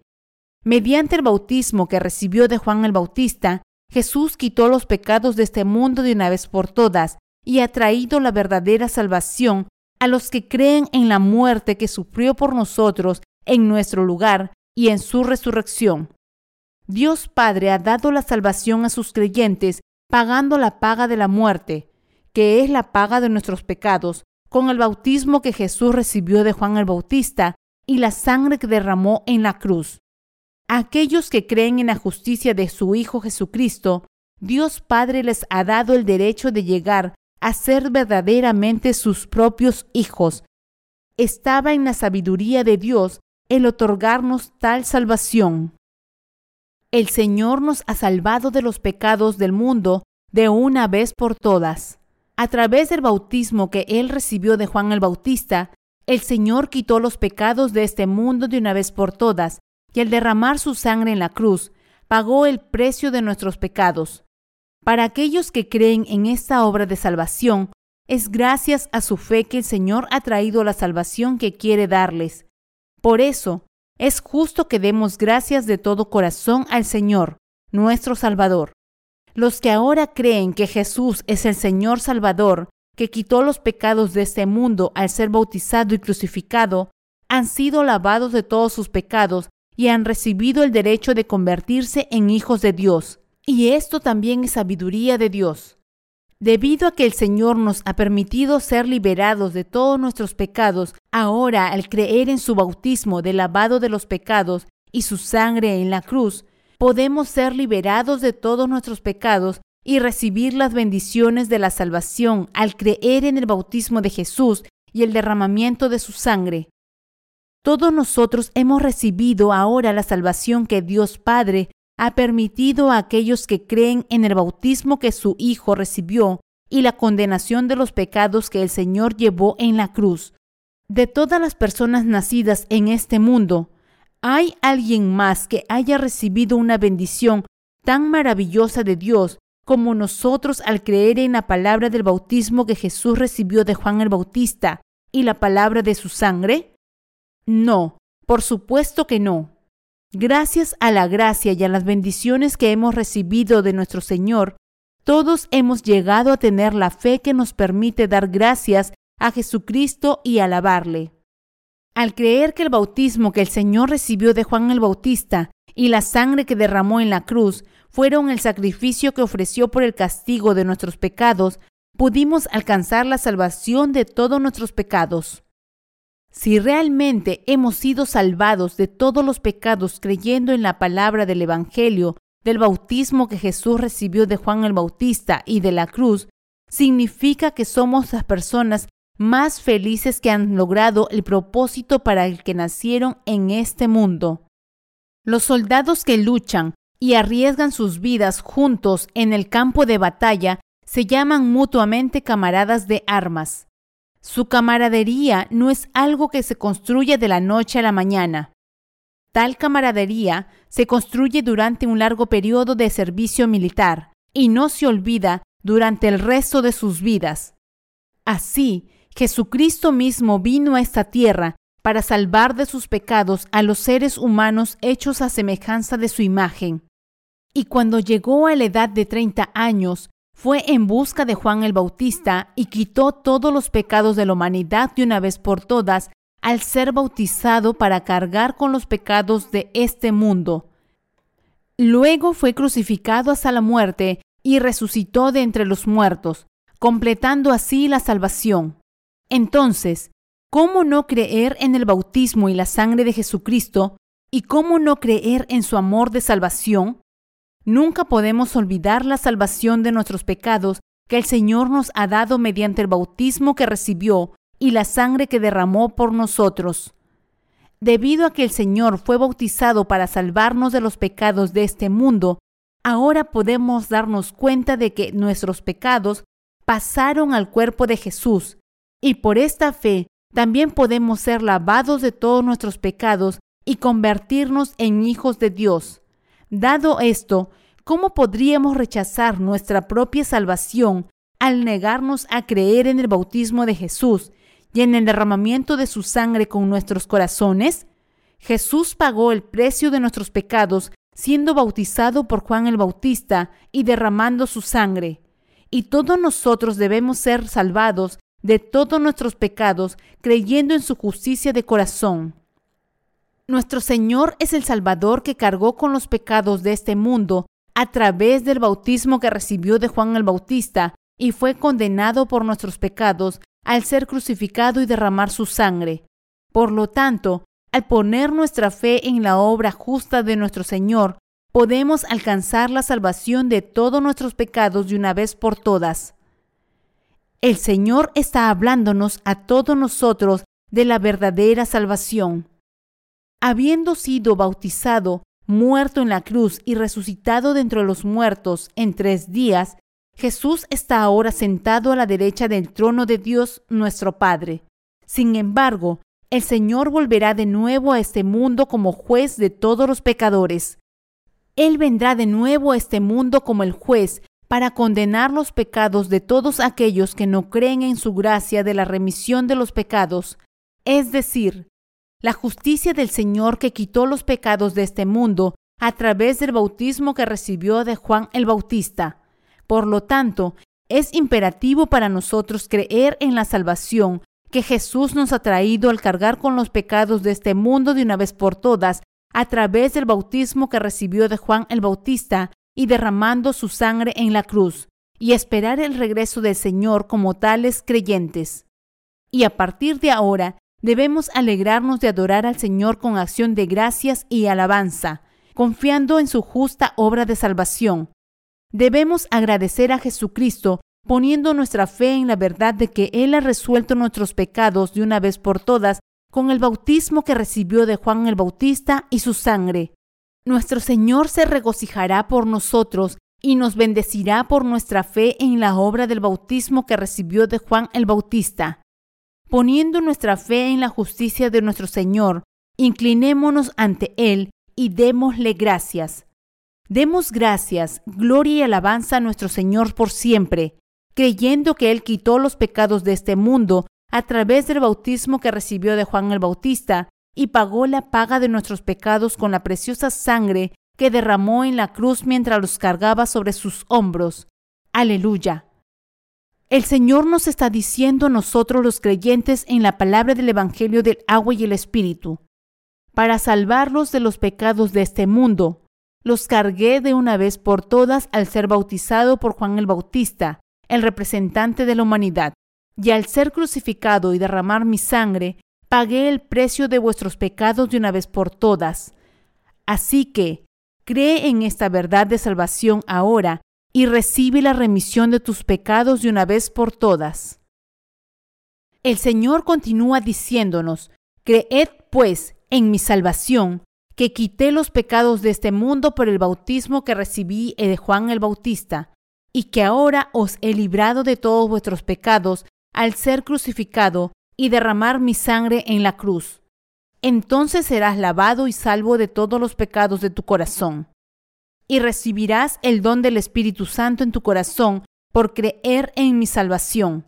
Mediante el bautismo que recibió de Juan el Bautista, Jesús quitó los pecados de este mundo de una vez por todas y ha traído la verdadera salvación a los que creen en la muerte que sufrió por nosotros en nuestro lugar y en su resurrección. Dios Padre ha dado la salvación a sus creyentes pagando la paga de la muerte, que es la paga de nuestros pecados, con el bautismo que Jesús recibió de Juan el Bautista y la sangre que derramó en la cruz aquellos que creen en la justicia de su Hijo Jesucristo, Dios Padre les ha dado el derecho de llegar a ser verdaderamente sus propios hijos. Estaba en la sabiduría de Dios el otorgarnos tal salvación. El Señor nos ha salvado de los pecados del mundo de una vez por todas. A través del bautismo que Él recibió de Juan el Bautista, el Señor quitó los pecados de este mundo de una vez por todas y al derramar su sangre en la cruz, pagó el precio de nuestros pecados. Para aquellos que creen en esta obra de salvación, es gracias a su fe que el Señor ha traído la salvación que quiere darles. Por eso, es justo que demos gracias de todo corazón al Señor, nuestro Salvador. Los que ahora creen que Jesús es el Señor Salvador, que quitó los pecados de este mundo al ser bautizado y crucificado, han sido lavados de todos sus pecados y han recibido el derecho de convertirse en hijos de Dios. Y esto también es sabiduría de Dios. Debido a que el Señor nos ha permitido ser liberados de todos nuestros pecados, ahora al creer en su bautismo de lavado de los pecados y su sangre en la cruz, podemos ser liberados de todos nuestros pecados y recibir las bendiciones de la salvación al creer en el bautismo de Jesús y el derramamiento de su sangre. Todos nosotros hemos recibido ahora la salvación que Dios Padre ha permitido a aquellos que creen en el bautismo que su Hijo recibió y la condenación de los pecados que el Señor llevó en la cruz. De todas las personas nacidas en este mundo, ¿hay alguien más que haya recibido una bendición tan maravillosa de Dios como nosotros al creer en la palabra del bautismo que Jesús recibió de Juan el Bautista y la palabra de su sangre? No, por supuesto que no. Gracias a la gracia y a las bendiciones que hemos recibido de nuestro Señor, todos hemos llegado a tener la fe que nos permite dar gracias a Jesucristo y alabarle. Al creer que el bautismo que el Señor recibió de Juan el Bautista y la sangre que derramó en la cruz fueron el sacrificio que ofreció por el castigo de nuestros pecados, pudimos alcanzar la salvación de todos nuestros pecados. Si realmente hemos sido salvados de todos los pecados creyendo en la palabra del Evangelio, del bautismo que Jesús recibió de Juan el Bautista y de la cruz, significa que somos las personas más felices que han logrado el propósito para el que nacieron en este mundo. Los soldados que luchan y arriesgan sus vidas juntos en el campo de batalla se llaman mutuamente camaradas de armas. Su camaradería no es algo que se construye de la noche a la mañana. Tal camaradería se construye durante un largo periodo de servicio militar y no se olvida durante el resto de sus vidas. Así, Jesucristo mismo vino a esta tierra para salvar de sus pecados a los seres humanos hechos a semejanza de su imagen. Y cuando llegó a la edad de treinta años, fue en busca de Juan el Bautista y quitó todos los pecados de la humanidad de una vez por todas al ser bautizado para cargar con los pecados de este mundo. Luego fue crucificado hasta la muerte y resucitó de entre los muertos, completando así la salvación. Entonces, ¿cómo no creer en el bautismo y la sangre de Jesucristo? ¿Y cómo no creer en su amor de salvación? Nunca podemos olvidar la salvación de nuestros pecados que el Señor nos ha dado mediante el bautismo que recibió y la sangre que derramó por nosotros. Debido a que el Señor fue bautizado para salvarnos de los pecados de este mundo, ahora podemos darnos cuenta de que nuestros pecados pasaron al cuerpo de Jesús, y por esta fe también podemos ser lavados de todos nuestros pecados y convertirnos en hijos de Dios. Dado esto, ¿cómo podríamos rechazar nuestra propia salvación al negarnos a creer en el bautismo de Jesús y en el derramamiento de su sangre con nuestros corazones? Jesús pagó el precio de nuestros pecados siendo bautizado por Juan el Bautista y derramando su sangre. Y todos nosotros debemos ser salvados de todos nuestros pecados creyendo en su justicia de corazón. Nuestro Señor es el Salvador que cargó con los pecados de este mundo a través del bautismo que recibió de Juan el Bautista y fue condenado por nuestros pecados al ser crucificado y derramar su sangre. Por lo tanto, al poner nuestra fe en la obra justa de nuestro Señor, podemos alcanzar la salvación de todos nuestros pecados de una vez por todas. El Señor está hablándonos a todos nosotros de la verdadera salvación habiendo sido bautizado, muerto en la cruz y resucitado dentro de los muertos en tres días, Jesús está ahora sentado a la derecha del trono de Dios nuestro Padre. Sin embargo, el Señor volverá de nuevo a este mundo como juez de todos los pecadores. Él vendrá de nuevo a este mundo como el juez para condenar los pecados de todos aquellos que no creen en su gracia de la remisión de los pecados, es decir, la justicia del Señor que quitó los pecados de este mundo a través del bautismo que recibió de Juan el Bautista. Por lo tanto, es imperativo para nosotros creer en la salvación que Jesús nos ha traído al cargar con los pecados de este mundo de una vez por todas a través del bautismo que recibió de Juan el Bautista y derramando su sangre en la cruz. y esperar el regreso del Señor como tales creyentes. Y a partir de ahora debemos alegrarnos de adorar al Señor con acción de gracias y alabanza, confiando en su justa obra de salvación. Debemos agradecer a Jesucristo poniendo nuestra fe en la verdad de que Él ha resuelto nuestros pecados de una vez por todas con el bautismo que recibió de Juan el Bautista y su sangre. Nuestro Señor se regocijará por nosotros y nos bendecirá por nuestra fe en la obra del bautismo que recibió de Juan el Bautista. Poniendo nuestra fe en la justicia de nuestro Señor, inclinémonos ante Él y démosle gracias. Demos gracias, gloria y alabanza a nuestro Señor por siempre, creyendo que Él quitó los pecados de este mundo a través del bautismo que recibió de Juan el Bautista y pagó la paga de nuestros pecados con la preciosa sangre que derramó en la cruz mientras los cargaba sobre sus hombros. Aleluya. El Señor nos está diciendo a nosotros los creyentes en la palabra del Evangelio del agua y el Espíritu. Para salvarlos de los pecados de este mundo, los cargué de una vez por todas al ser bautizado por Juan el Bautista, el representante de la humanidad y al ser crucificado y derramar mi sangre, pagué el precio de vuestros pecados de una vez por todas. Así que, cree en esta verdad de salvación ahora y recibe la remisión de tus pecados de una vez por todas. El Señor continúa diciéndonos, Creed pues en mi salvación, que quité los pecados de este mundo por el bautismo que recibí de Juan el Bautista, y que ahora os he librado de todos vuestros pecados al ser crucificado y derramar mi sangre en la cruz. Entonces serás lavado y salvo de todos los pecados de tu corazón. Y recibirás el don del Espíritu Santo en tu corazón por creer en mi salvación.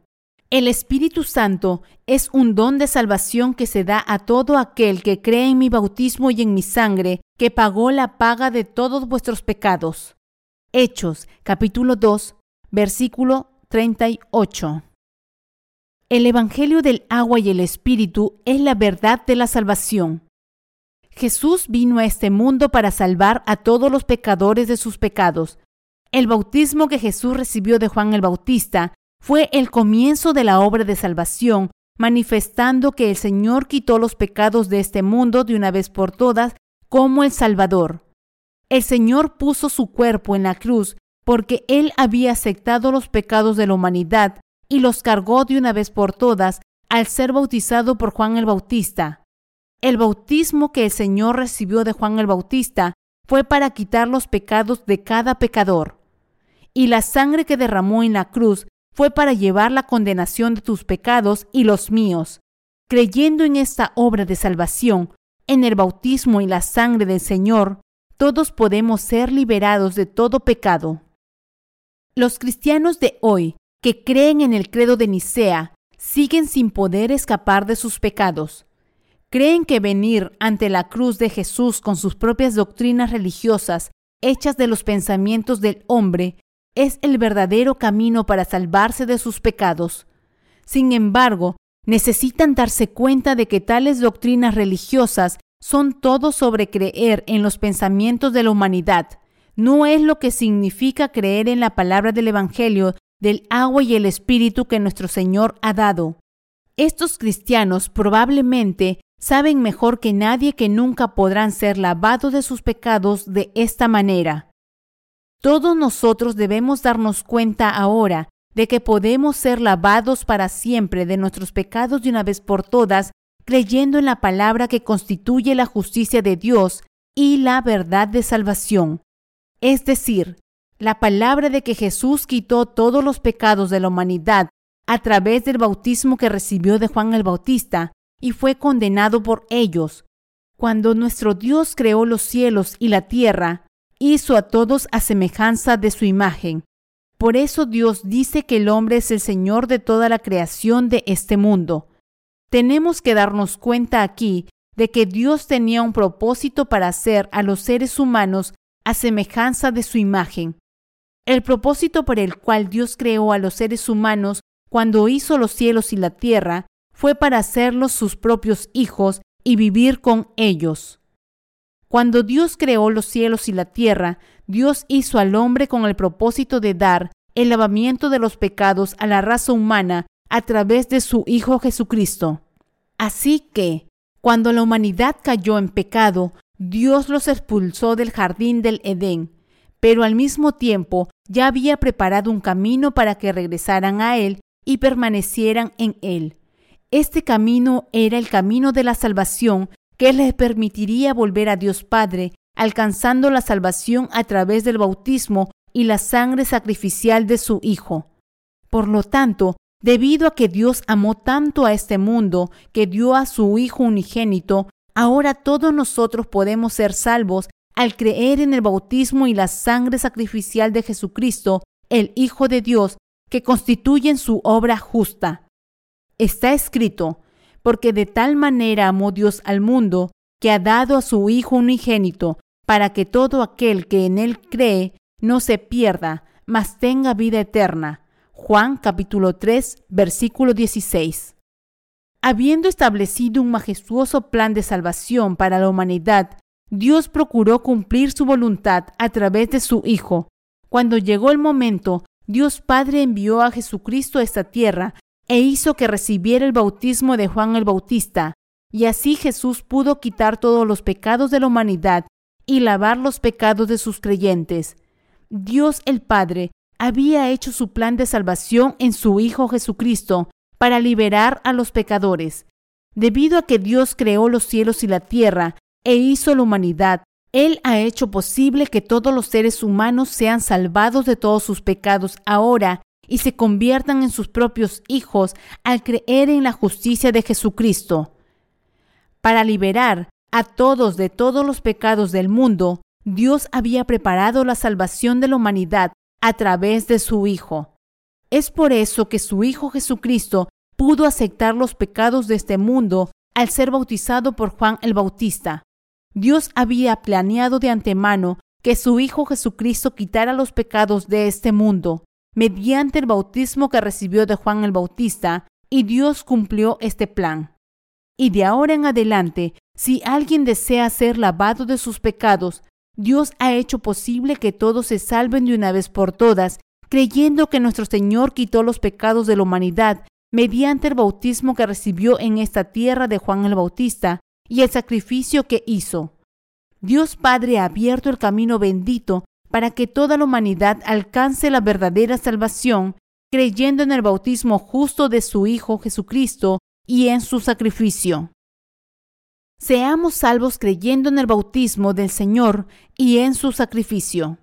El Espíritu Santo es un don de salvación que se da a todo aquel que cree en mi bautismo y en mi sangre, que pagó la paga de todos vuestros pecados. Hechos capítulo 2, versículo 38. El Evangelio del agua y el Espíritu es la verdad de la salvación. Jesús vino a este mundo para salvar a todos los pecadores de sus pecados. El bautismo que Jesús recibió de Juan el Bautista fue el comienzo de la obra de salvación, manifestando que el Señor quitó los pecados de este mundo de una vez por todas como el Salvador. El Señor puso su cuerpo en la cruz porque Él había aceptado los pecados de la humanidad y los cargó de una vez por todas al ser bautizado por Juan el Bautista. El bautismo que el Señor recibió de Juan el Bautista fue para quitar los pecados de cada pecador. Y la sangre que derramó en la cruz fue para llevar la condenación de tus pecados y los míos. Creyendo en esta obra de salvación, en el bautismo y la sangre del Señor, todos podemos ser liberados de todo pecado. Los cristianos de hoy que creen en el credo de Nicea siguen sin poder escapar de sus pecados. Creen que venir ante la cruz de Jesús con sus propias doctrinas religiosas, hechas de los pensamientos del hombre, es el verdadero camino para salvarse de sus pecados. Sin embargo, necesitan darse cuenta de que tales doctrinas religiosas son todo sobre creer en los pensamientos de la humanidad. No es lo que significa creer en la palabra del Evangelio del agua y el espíritu que nuestro Señor ha dado. Estos cristianos probablemente saben mejor que nadie que nunca podrán ser lavados de sus pecados de esta manera. Todos nosotros debemos darnos cuenta ahora de que podemos ser lavados para siempre de nuestros pecados de una vez por todas, creyendo en la palabra que constituye la justicia de Dios y la verdad de salvación. Es decir, la palabra de que Jesús quitó todos los pecados de la humanidad a través del bautismo que recibió de Juan el Bautista y fue condenado por ellos. Cuando nuestro Dios creó los cielos y la tierra, hizo a todos a semejanza de su imagen. Por eso Dios dice que el hombre es el Señor de toda la creación de este mundo. Tenemos que darnos cuenta aquí de que Dios tenía un propósito para hacer a los seres humanos a semejanza de su imagen. El propósito por el cual Dios creó a los seres humanos cuando hizo los cielos y la tierra fue para hacerlos sus propios hijos y vivir con ellos. Cuando Dios creó los cielos y la tierra, Dios hizo al hombre con el propósito de dar el lavamiento de los pecados a la raza humana a través de su Hijo Jesucristo. Así que, cuando la humanidad cayó en pecado, Dios los expulsó del jardín del Edén, pero al mismo tiempo ya había preparado un camino para que regresaran a Él y permanecieran en Él. Este camino era el camino de la salvación que les permitiría volver a Dios Padre, alcanzando la salvación a través del bautismo y la sangre sacrificial de su Hijo. Por lo tanto, debido a que Dios amó tanto a este mundo que dio a su Hijo unigénito, ahora todos nosotros podemos ser salvos al creer en el bautismo y la sangre sacrificial de Jesucristo, el Hijo de Dios, que constituyen su obra justa. Está escrito, porque de tal manera amó Dios al mundo, que ha dado a su Hijo unigénito, para que todo aquel que en él cree no se pierda, mas tenga vida eterna. Juan capítulo 3, versículo 16. Habiendo establecido un majestuoso plan de salvación para la humanidad, Dios procuró cumplir su voluntad a través de su Hijo. Cuando llegó el momento, Dios Padre envió a Jesucristo a esta tierra e hizo que recibiera el bautismo de Juan el Bautista, y así Jesús pudo quitar todos los pecados de la humanidad y lavar los pecados de sus creyentes. Dios el Padre había hecho su plan de salvación en su Hijo Jesucristo para liberar a los pecadores. Debido a que Dios creó los cielos y la tierra e hizo la humanidad, Él ha hecho posible que todos los seres humanos sean salvados de todos sus pecados ahora y se conviertan en sus propios hijos al creer en la justicia de Jesucristo. Para liberar a todos de todos los pecados del mundo, Dios había preparado la salvación de la humanidad a través de su Hijo. Es por eso que su Hijo Jesucristo pudo aceptar los pecados de este mundo al ser bautizado por Juan el Bautista. Dios había planeado de antemano que su Hijo Jesucristo quitara los pecados de este mundo mediante el bautismo que recibió de Juan el Bautista, y Dios cumplió este plan. Y de ahora en adelante, si alguien desea ser lavado de sus pecados, Dios ha hecho posible que todos se salven de una vez por todas, creyendo que nuestro Señor quitó los pecados de la humanidad mediante el bautismo que recibió en esta tierra de Juan el Bautista y el sacrificio que hizo. Dios Padre ha abierto el camino bendito para que toda la humanidad alcance la verdadera salvación, creyendo en el bautismo justo de su Hijo Jesucristo y en su sacrificio. Seamos salvos creyendo en el bautismo del Señor y en su sacrificio.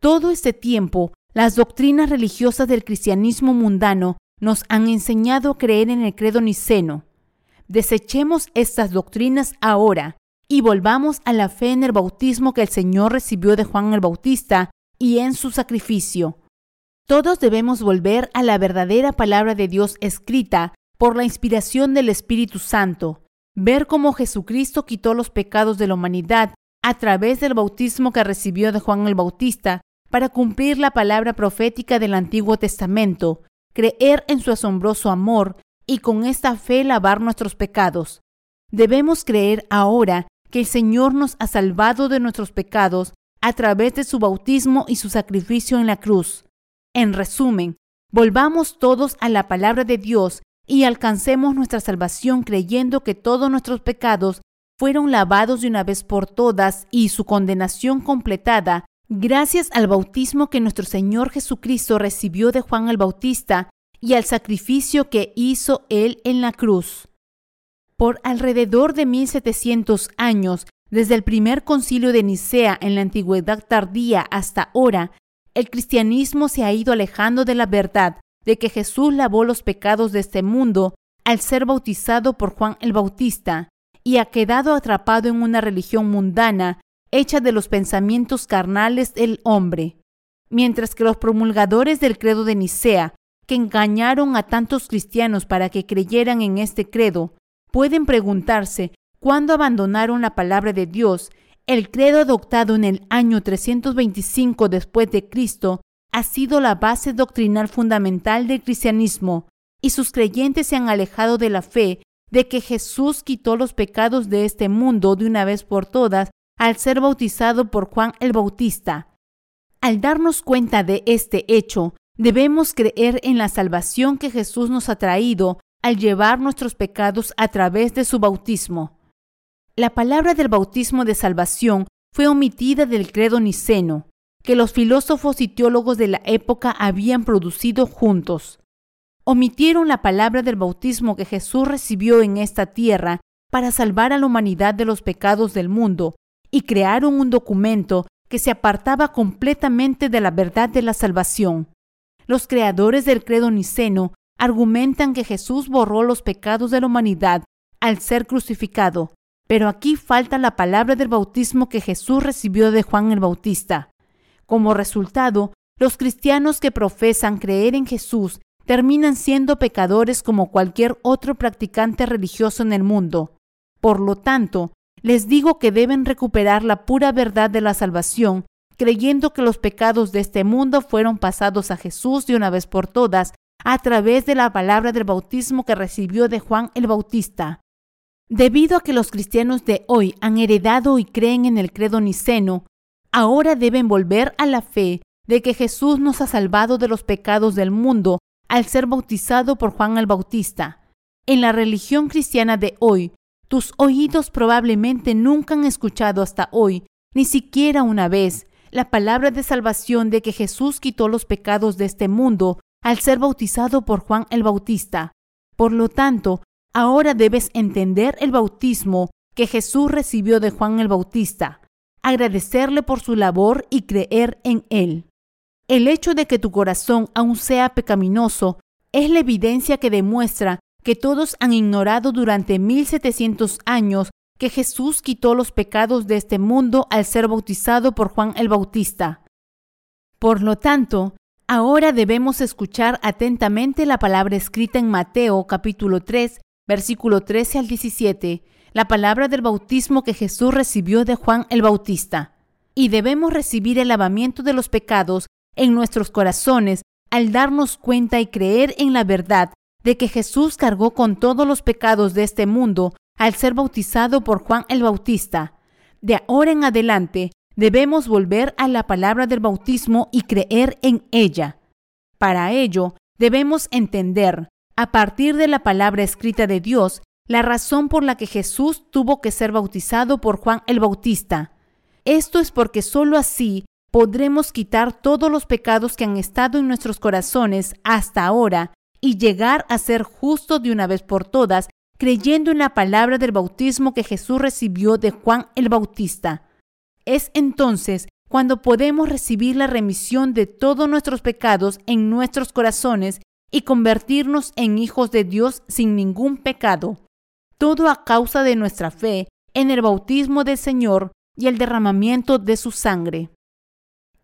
Todo este tiempo, las doctrinas religiosas del cristianismo mundano nos han enseñado a creer en el credo niceno. Desechemos estas doctrinas ahora y volvamos a la fe en el bautismo que el Señor recibió de Juan el Bautista y en su sacrificio. Todos debemos volver a la verdadera palabra de Dios escrita por la inspiración del Espíritu Santo ver cómo Jesucristo quitó los pecados de la humanidad a través del bautismo que recibió de Juan el Bautista para cumplir la palabra profética del Antiguo Testamento, creer en su asombroso amor y con esta fe lavar nuestros pecados. Debemos creer ahora que el Señor nos ha salvado de nuestros pecados a través de su bautismo y su sacrificio en la cruz. En resumen, volvamos todos a la palabra de Dios y alcancemos nuestra salvación creyendo que todos nuestros pecados fueron lavados de una vez por todas y su condenación completada gracias al bautismo que nuestro Señor Jesucristo recibió de Juan el Bautista y al sacrificio que hizo Él en la cruz. Por alrededor de 1700 años, desde el primer concilio de Nicea en la antigüedad tardía hasta ahora, el cristianismo se ha ido alejando de la verdad de que Jesús lavó los pecados de este mundo al ser bautizado por Juan el Bautista y ha quedado atrapado en una religión mundana hecha de los pensamientos carnales del hombre, mientras que los promulgadores del credo de Nicea, que engañaron a tantos cristianos para que creyeran en este credo, pueden preguntarse cuándo abandonaron la palabra de Dios. El credo adoptado en el año 325 después de Cristo ha sido la base doctrinal fundamental del cristianismo y sus creyentes se han alejado de la fe de que Jesús quitó los pecados de este mundo de una vez por todas al ser bautizado por Juan el Bautista. Al darnos cuenta de este hecho, Debemos creer en la salvación que Jesús nos ha traído al llevar nuestros pecados a través de su bautismo. La palabra del bautismo de salvación fue omitida del credo niceno, que los filósofos y teólogos de la época habían producido juntos. Omitieron la palabra del bautismo que Jesús recibió en esta tierra para salvar a la humanidad de los pecados del mundo y crearon un documento que se apartaba completamente de la verdad de la salvación. Los creadores del credo niceno argumentan que Jesús borró los pecados de la humanidad al ser crucificado, pero aquí falta la palabra del bautismo que Jesús recibió de Juan el Bautista. Como resultado, los cristianos que profesan creer en Jesús terminan siendo pecadores como cualquier otro practicante religioso en el mundo. Por lo tanto, les digo que deben recuperar la pura verdad de la salvación, creyendo que los pecados de este mundo fueron pasados a Jesús de una vez por todas a través de la palabra del bautismo que recibió de Juan el Bautista. Debido a que los cristianos de hoy han heredado y creen en el credo niceno, ahora deben volver a la fe de que Jesús nos ha salvado de los pecados del mundo al ser bautizado por Juan el Bautista. En la religión cristiana de hoy, tus oídos probablemente nunca han escuchado hasta hoy, ni siquiera una vez, la palabra de salvación de que Jesús quitó los pecados de este mundo al ser bautizado por Juan el Bautista. Por lo tanto, ahora debes entender el bautismo que Jesús recibió de Juan el Bautista, agradecerle por su labor y creer en él. El hecho de que tu corazón aún sea pecaminoso es la evidencia que demuestra que todos han ignorado durante 1700 años que Jesús quitó los pecados de este mundo al ser bautizado por Juan el Bautista. Por lo tanto, ahora debemos escuchar atentamente la palabra escrita en Mateo capítulo 3, versículo 13 al 17, la palabra del bautismo que Jesús recibió de Juan el Bautista. Y debemos recibir el lavamiento de los pecados en nuestros corazones al darnos cuenta y creer en la verdad de que Jesús cargó con todos los pecados de este mundo al ser bautizado por Juan el Bautista. De ahora en adelante debemos volver a la palabra del bautismo y creer en ella. Para ello, debemos entender, a partir de la palabra escrita de Dios, la razón por la que Jesús tuvo que ser bautizado por Juan el Bautista. Esto es porque sólo así podremos quitar todos los pecados que han estado en nuestros corazones hasta ahora y llegar a ser justos de una vez por todas, creyendo en la palabra del bautismo que Jesús recibió de Juan el Bautista. Es entonces cuando podemos recibir la remisión de todos nuestros pecados en nuestros corazones y convertirnos en hijos de Dios sin ningún pecado. Todo a causa de nuestra fe en el bautismo del Señor y el derramamiento de su sangre.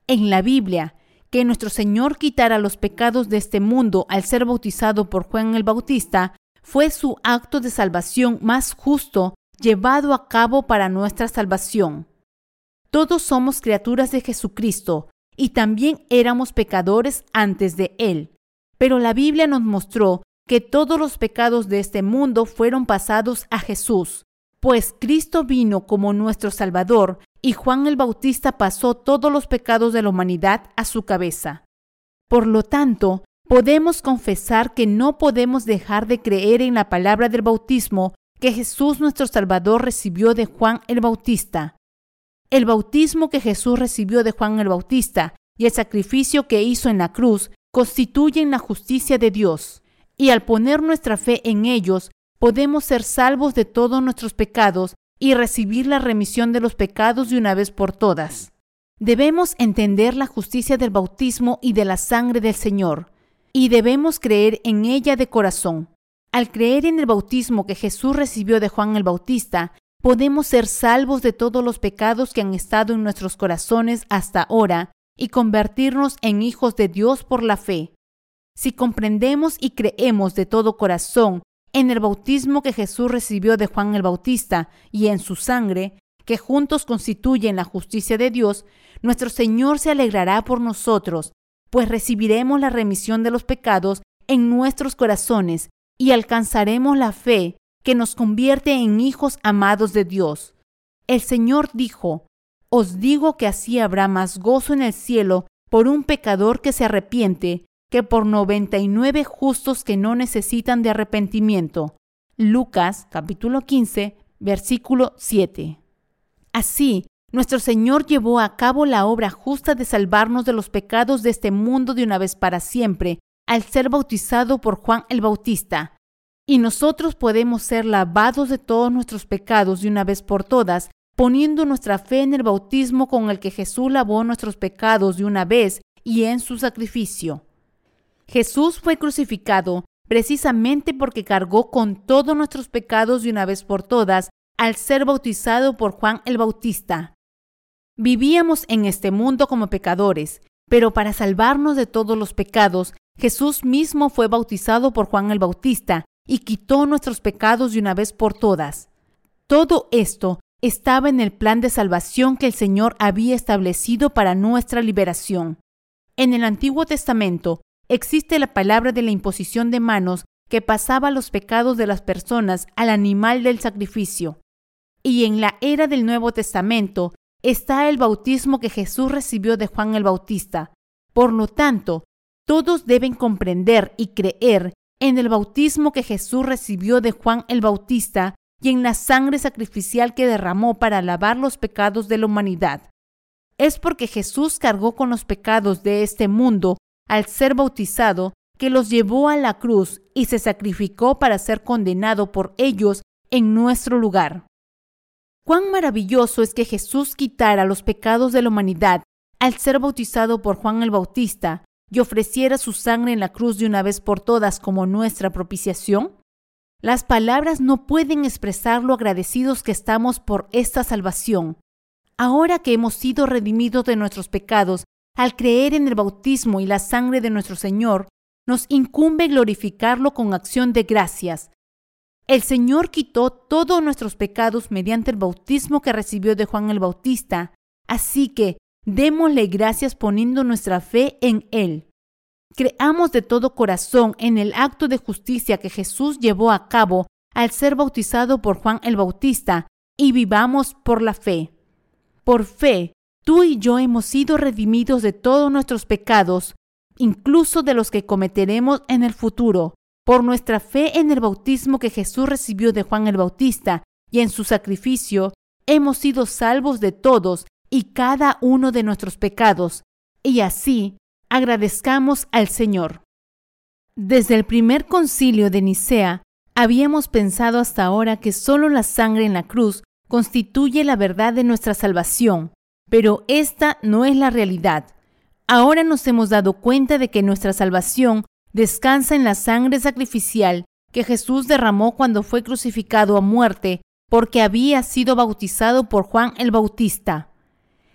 En la Biblia, que nuestro Señor quitara los pecados de este mundo al ser bautizado por Juan el Bautista fue su acto de salvación más justo llevado a cabo para nuestra salvación. Todos somos criaturas de Jesucristo y también éramos pecadores antes de Él, pero la Biblia nos mostró que todos los pecados de este mundo fueron pasados a Jesús, pues Cristo vino como nuestro Salvador y Juan el Bautista pasó todos los pecados de la humanidad a su cabeza. Por lo tanto, podemos confesar que no podemos dejar de creer en la palabra del bautismo que Jesús nuestro Salvador recibió de Juan el Bautista. El bautismo que Jesús recibió de Juan el Bautista y el sacrificio que hizo en la cruz constituyen la justicia de Dios, y al poner nuestra fe en ellos, podemos ser salvos de todos nuestros pecados y recibir la remisión de los pecados de una vez por todas. Debemos entender la justicia del bautismo y de la sangre del Señor, y debemos creer en ella de corazón. Al creer en el bautismo que Jesús recibió de Juan el Bautista, podemos ser salvos de todos los pecados que han estado en nuestros corazones hasta ahora y convertirnos en hijos de Dios por la fe. Si comprendemos y creemos de todo corazón en el bautismo que Jesús recibió de Juan el Bautista y en su sangre, que juntos constituyen la justicia de Dios, nuestro Señor se alegrará por nosotros, pues recibiremos la remisión de los pecados en nuestros corazones y alcanzaremos la fe que nos convierte en hijos amados de Dios. El Señor dijo, Os digo que así habrá más gozo en el cielo por un pecador que se arrepiente que por 99 justos que no necesitan de arrepentimiento. Lucas capítulo 15, versículo 7. Así, nuestro Señor llevó a cabo la obra justa de salvarnos de los pecados de este mundo de una vez para siempre, al ser bautizado por Juan el Bautista. Y nosotros podemos ser lavados de todos nuestros pecados de una vez por todas, poniendo nuestra fe en el bautismo con el que Jesús lavó nuestros pecados de una vez y en su sacrificio. Jesús fue crucificado precisamente porque cargó con todos nuestros pecados de una vez por todas al ser bautizado por Juan el Bautista. Vivíamos en este mundo como pecadores, pero para salvarnos de todos los pecados, Jesús mismo fue bautizado por Juan el Bautista y quitó nuestros pecados de una vez por todas. Todo esto estaba en el plan de salvación que el Señor había establecido para nuestra liberación. En el Antiguo Testamento existe la palabra de la imposición de manos que pasaba los pecados de las personas al animal del sacrificio. Y en la era del Nuevo Testamento está el bautismo que Jesús recibió de Juan el Bautista. Por lo tanto, todos deben comprender y creer en el bautismo que Jesús recibió de Juan el Bautista y en la sangre sacrificial que derramó para lavar los pecados de la humanidad. Es porque Jesús cargó con los pecados de este mundo al ser bautizado que los llevó a la cruz y se sacrificó para ser condenado por ellos en nuestro lugar. Cuán maravilloso es que Jesús quitara los pecados de la humanidad al ser bautizado por Juan el Bautista y ofreciera su sangre en la cruz de una vez por todas como nuestra propiciación? Las palabras no pueden expresar lo agradecidos que estamos por esta salvación. Ahora que hemos sido redimidos de nuestros pecados al creer en el bautismo y la sangre de nuestro Señor, nos incumbe glorificarlo con acción de gracias. El Señor quitó todos nuestros pecados mediante el bautismo que recibió de Juan el Bautista, así que démosle gracias poniendo nuestra fe en Él. Creamos de todo corazón en el acto de justicia que Jesús llevó a cabo al ser bautizado por Juan el Bautista y vivamos por la fe. Por fe, tú y yo hemos sido redimidos de todos nuestros pecados, incluso de los que cometeremos en el futuro, por nuestra fe en el bautismo que Jesús recibió de Juan el Bautista y en su sacrificio, hemos sido salvos de todos y cada uno de nuestros pecados, y así agradezcamos al Señor. Desde el primer concilio de Nicea, habíamos pensado hasta ahora que solo la sangre en la cruz constituye la verdad de nuestra salvación, pero esta no es la realidad. Ahora nos hemos dado cuenta de que nuestra salvación descansa en la sangre sacrificial que Jesús derramó cuando fue crucificado a muerte porque había sido bautizado por Juan el Bautista.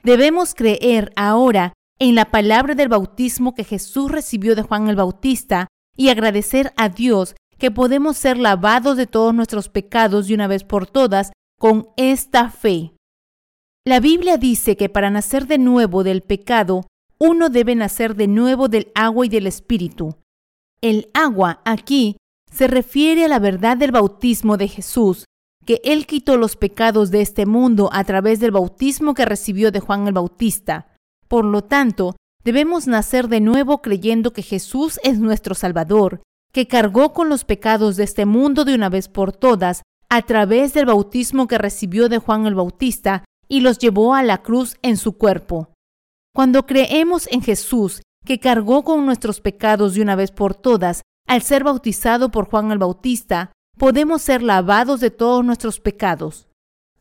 Debemos creer ahora en la palabra del bautismo que Jesús recibió de Juan el Bautista y agradecer a Dios que podemos ser lavados de todos nuestros pecados de una vez por todas con esta fe. La Biblia dice que para nacer de nuevo del pecado, uno debe nacer de nuevo del agua y del Espíritu. El agua aquí se refiere a la verdad del bautismo de Jesús, que Él quitó los pecados de este mundo a través del bautismo que recibió de Juan el Bautista. Por lo tanto, debemos nacer de nuevo creyendo que Jesús es nuestro Salvador, que cargó con los pecados de este mundo de una vez por todas a través del bautismo que recibió de Juan el Bautista y los llevó a la cruz en su cuerpo. Cuando creemos en Jesús, que cargó con nuestros pecados de una vez por todas, al ser bautizado por Juan el Bautista, podemos ser lavados de todos nuestros pecados.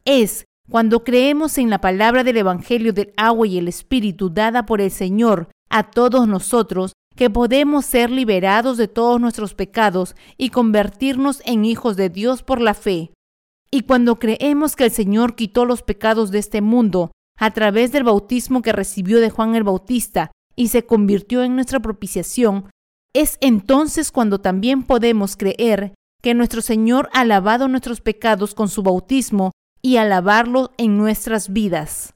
Es cuando creemos en la palabra del Evangelio del agua y el Espíritu dada por el Señor a todos nosotros, que podemos ser liberados de todos nuestros pecados y convertirnos en hijos de Dios por la fe. Y cuando creemos que el Señor quitó los pecados de este mundo a través del bautismo que recibió de Juan el Bautista y se convirtió en nuestra propiciación, es entonces cuando también podemos creer que nuestro Señor ha lavado nuestros pecados con su bautismo y a lavarlo en nuestras vidas.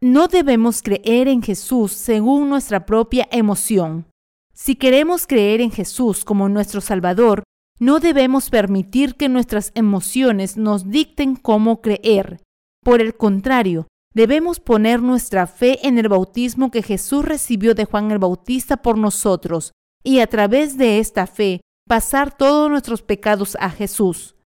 No debemos creer en Jesús según nuestra propia emoción. Si queremos creer en Jesús como nuestro Salvador, no debemos permitir que nuestras emociones nos dicten cómo creer. Por el contrario, Debemos poner nuestra fe en el bautismo que Jesús recibió de Juan el Bautista por nosotros y a través de esta fe pasar todos nuestros pecados a Jesús.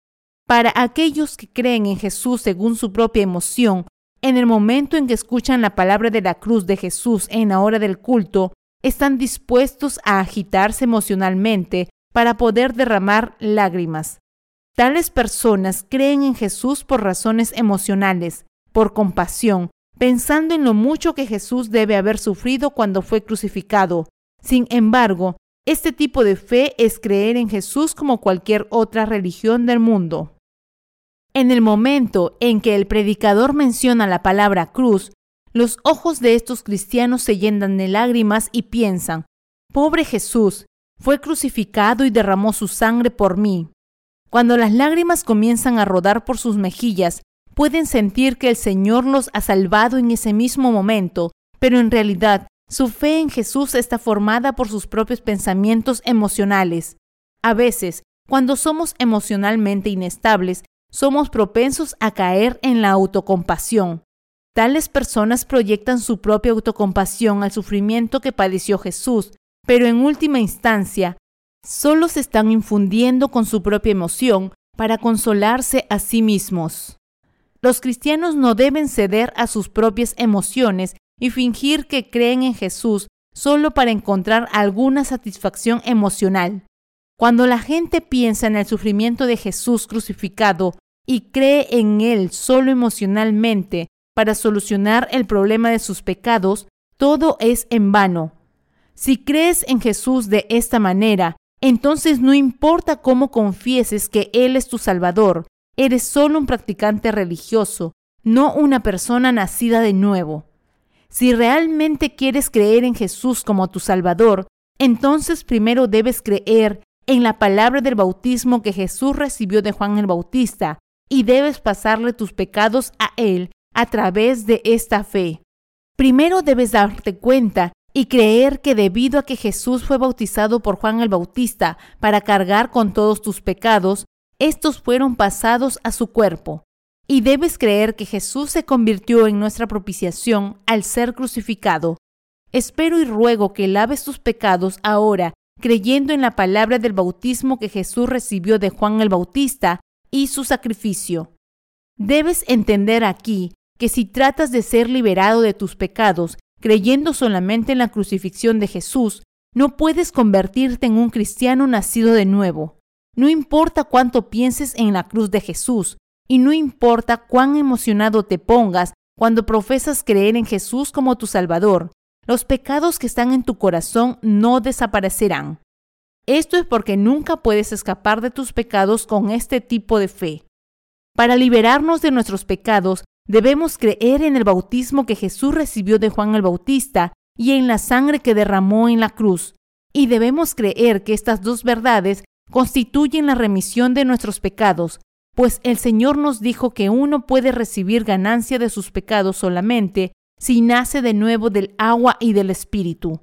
Para aquellos que creen en Jesús según su propia emoción, en el momento en que escuchan la palabra de la cruz de Jesús en la hora del culto, están dispuestos a agitarse emocionalmente para poder derramar lágrimas. Tales personas creen en Jesús por razones emocionales, por compasión, pensando en lo mucho que Jesús debe haber sufrido cuando fue crucificado. Sin embargo, este tipo de fe es creer en Jesús como cualquier otra religión del mundo. En el momento en que el predicador menciona la palabra cruz, los ojos de estos cristianos se llenan de lágrimas y piensan, Pobre Jesús, fue crucificado y derramó su sangre por mí. Cuando las lágrimas comienzan a rodar por sus mejillas, pueden sentir que el Señor los ha salvado en ese mismo momento, pero en realidad su fe en Jesús está formada por sus propios pensamientos emocionales. A veces, cuando somos emocionalmente inestables, somos propensos a caer en la autocompasión. Tales personas proyectan su propia autocompasión al sufrimiento que padeció Jesús, pero en última instancia, solo se están infundiendo con su propia emoción para consolarse a sí mismos. Los cristianos no deben ceder a sus propias emociones y fingir que creen en Jesús solo para encontrar alguna satisfacción emocional. Cuando la gente piensa en el sufrimiento de Jesús crucificado y cree en Él solo emocionalmente para solucionar el problema de sus pecados, todo es en vano. Si crees en Jesús de esta manera, entonces no importa cómo confieses que Él es tu Salvador, Eres solo un practicante religioso, no una persona nacida de nuevo. Si realmente quieres creer en Jesús como tu Salvador, entonces primero debes creer en la palabra del bautismo que Jesús recibió de Juan el Bautista y debes pasarle tus pecados a Él a través de esta fe. Primero debes darte cuenta y creer que debido a que Jesús fue bautizado por Juan el Bautista para cargar con todos tus pecados, estos fueron pasados a su cuerpo. Y debes creer que Jesús se convirtió en nuestra propiciación al ser crucificado. Espero y ruego que laves tus pecados ahora, creyendo en la palabra del bautismo que Jesús recibió de Juan el Bautista y su sacrificio. Debes entender aquí que si tratas de ser liberado de tus pecados, creyendo solamente en la crucifixión de Jesús, no puedes convertirte en un cristiano nacido de nuevo. No importa cuánto pienses en la cruz de Jesús y no importa cuán emocionado te pongas cuando profesas creer en Jesús como tu Salvador, los pecados que están en tu corazón no desaparecerán. Esto es porque nunca puedes escapar de tus pecados con este tipo de fe. Para liberarnos de nuestros pecados, debemos creer en el bautismo que Jesús recibió de Juan el Bautista y en la sangre que derramó en la cruz. Y debemos creer que estas dos verdades constituyen la remisión de nuestros pecados, pues el Señor nos dijo que uno puede recibir ganancia de sus pecados solamente si nace de nuevo del agua y del Espíritu.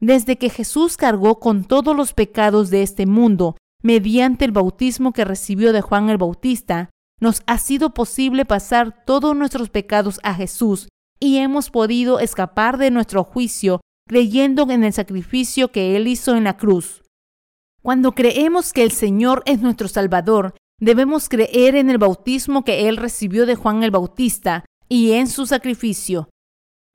Desde que Jesús cargó con todos los pecados de este mundo mediante el bautismo que recibió de Juan el Bautista, nos ha sido posible pasar todos nuestros pecados a Jesús y hemos podido escapar de nuestro juicio creyendo en el sacrificio que Él hizo en la cruz. Cuando creemos que el Señor es nuestro Salvador, debemos creer en el bautismo que Él recibió de Juan el Bautista y en su sacrificio.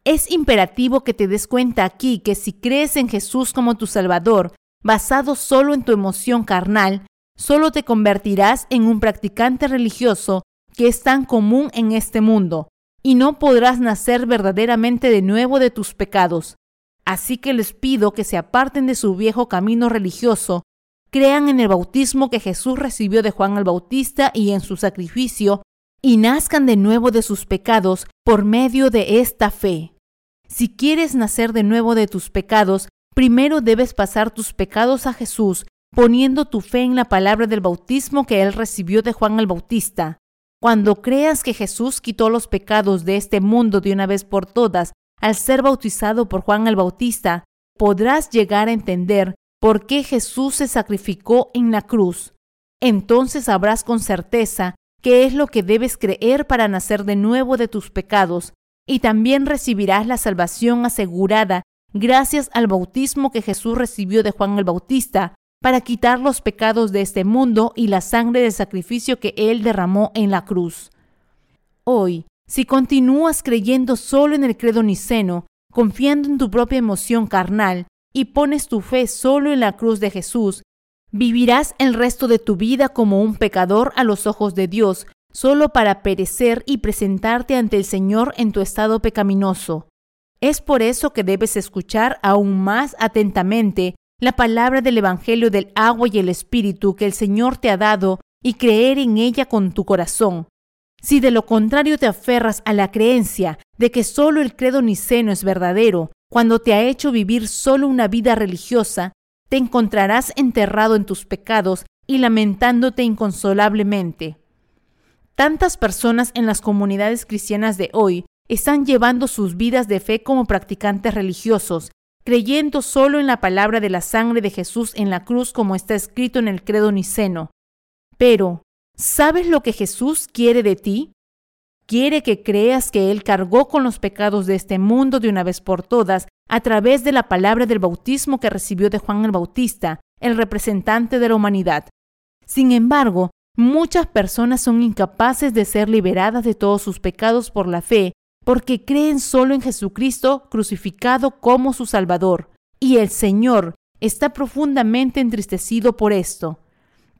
Es imperativo que te des cuenta aquí que si crees en Jesús como tu Salvador, basado solo en tu emoción carnal, solo te convertirás en un practicante religioso que es tan común en este mundo, y no podrás nacer verdaderamente de nuevo de tus pecados. Así que les pido que se aparten de su viejo camino religioso crean en el bautismo que Jesús recibió de Juan el Bautista y en su sacrificio, y nazcan de nuevo de sus pecados por medio de esta fe. Si quieres nacer de nuevo de tus pecados, primero debes pasar tus pecados a Jesús, poniendo tu fe en la palabra del bautismo que él recibió de Juan el Bautista. Cuando creas que Jesús quitó los pecados de este mundo de una vez por todas al ser bautizado por Juan el Bautista, podrás llegar a entender por qué Jesús se sacrificó en la cruz. Entonces sabrás con certeza qué es lo que debes creer para nacer de nuevo de tus pecados, y también recibirás la salvación asegurada gracias al bautismo que Jesús recibió de Juan el Bautista para quitar los pecados de este mundo y la sangre del sacrificio que Él derramó en la cruz. Hoy, si continúas creyendo solo en el credo niceno, confiando en tu propia emoción carnal y pones tu fe solo en la cruz de Jesús, vivirás el resto de tu vida como un pecador a los ojos de Dios, solo para perecer y presentarte ante el Señor en tu estado pecaminoso. Es por eso que debes escuchar aún más atentamente la palabra del Evangelio del agua y el Espíritu que el Señor te ha dado y creer en ella con tu corazón. Si de lo contrario te aferras a la creencia de que solo el credo niceno es verdadero, cuando te ha hecho vivir solo una vida religiosa, te encontrarás enterrado en tus pecados y lamentándote inconsolablemente. Tantas personas en las comunidades cristianas de hoy están llevando sus vidas de fe como practicantes religiosos, creyendo solo en la palabra de la sangre de Jesús en la cruz como está escrito en el credo niceno. Pero, ¿sabes lo que Jesús quiere de ti? Quiere que creas que Él cargó con los pecados de este mundo de una vez por todas a través de la palabra del bautismo que recibió de Juan el Bautista, el representante de la humanidad. Sin embargo, Muchas personas son incapaces de ser liberadas de todos sus pecados por la fe porque creen solo en Jesucristo crucificado como su Salvador, y el Señor está profundamente entristecido por esto.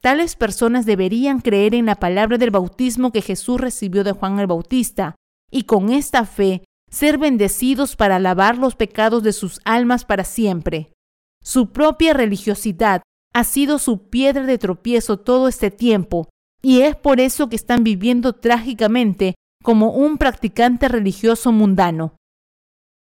Tales personas deberían creer en la palabra del bautismo que Jesús recibió de Juan el Bautista, y con esta fe ser bendecidos para lavar los pecados de sus almas para siempre. Su propia religiosidad ha sido su piedra de tropiezo todo este tiempo, y es por eso que están viviendo trágicamente como un practicante religioso mundano.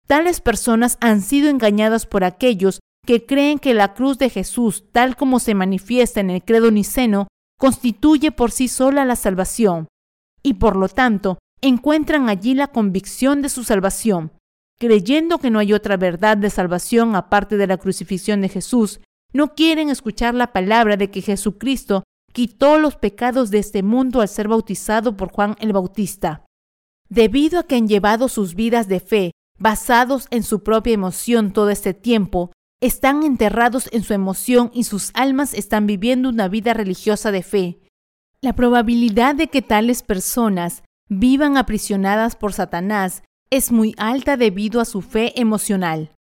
Tales personas han sido engañadas por aquellos que creen que la cruz de Jesús, tal como se manifiesta en el credo niceno, constituye por sí sola la salvación, y por lo tanto encuentran allí la convicción de su salvación. Creyendo que no hay otra verdad de salvación aparte de la crucifixión de Jesús, no quieren escuchar la palabra de que Jesucristo quitó los pecados de este mundo al ser bautizado por Juan el Bautista. Debido a que han llevado sus vidas de fe basados en su propia emoción todo este tiempo, están enterrados en su emoción y sus almas están viviendo una vida religiosa de fe. La probabilidad de que tales personas vivan aprisionadas por Satanás es muy alta debido a su fe emocional.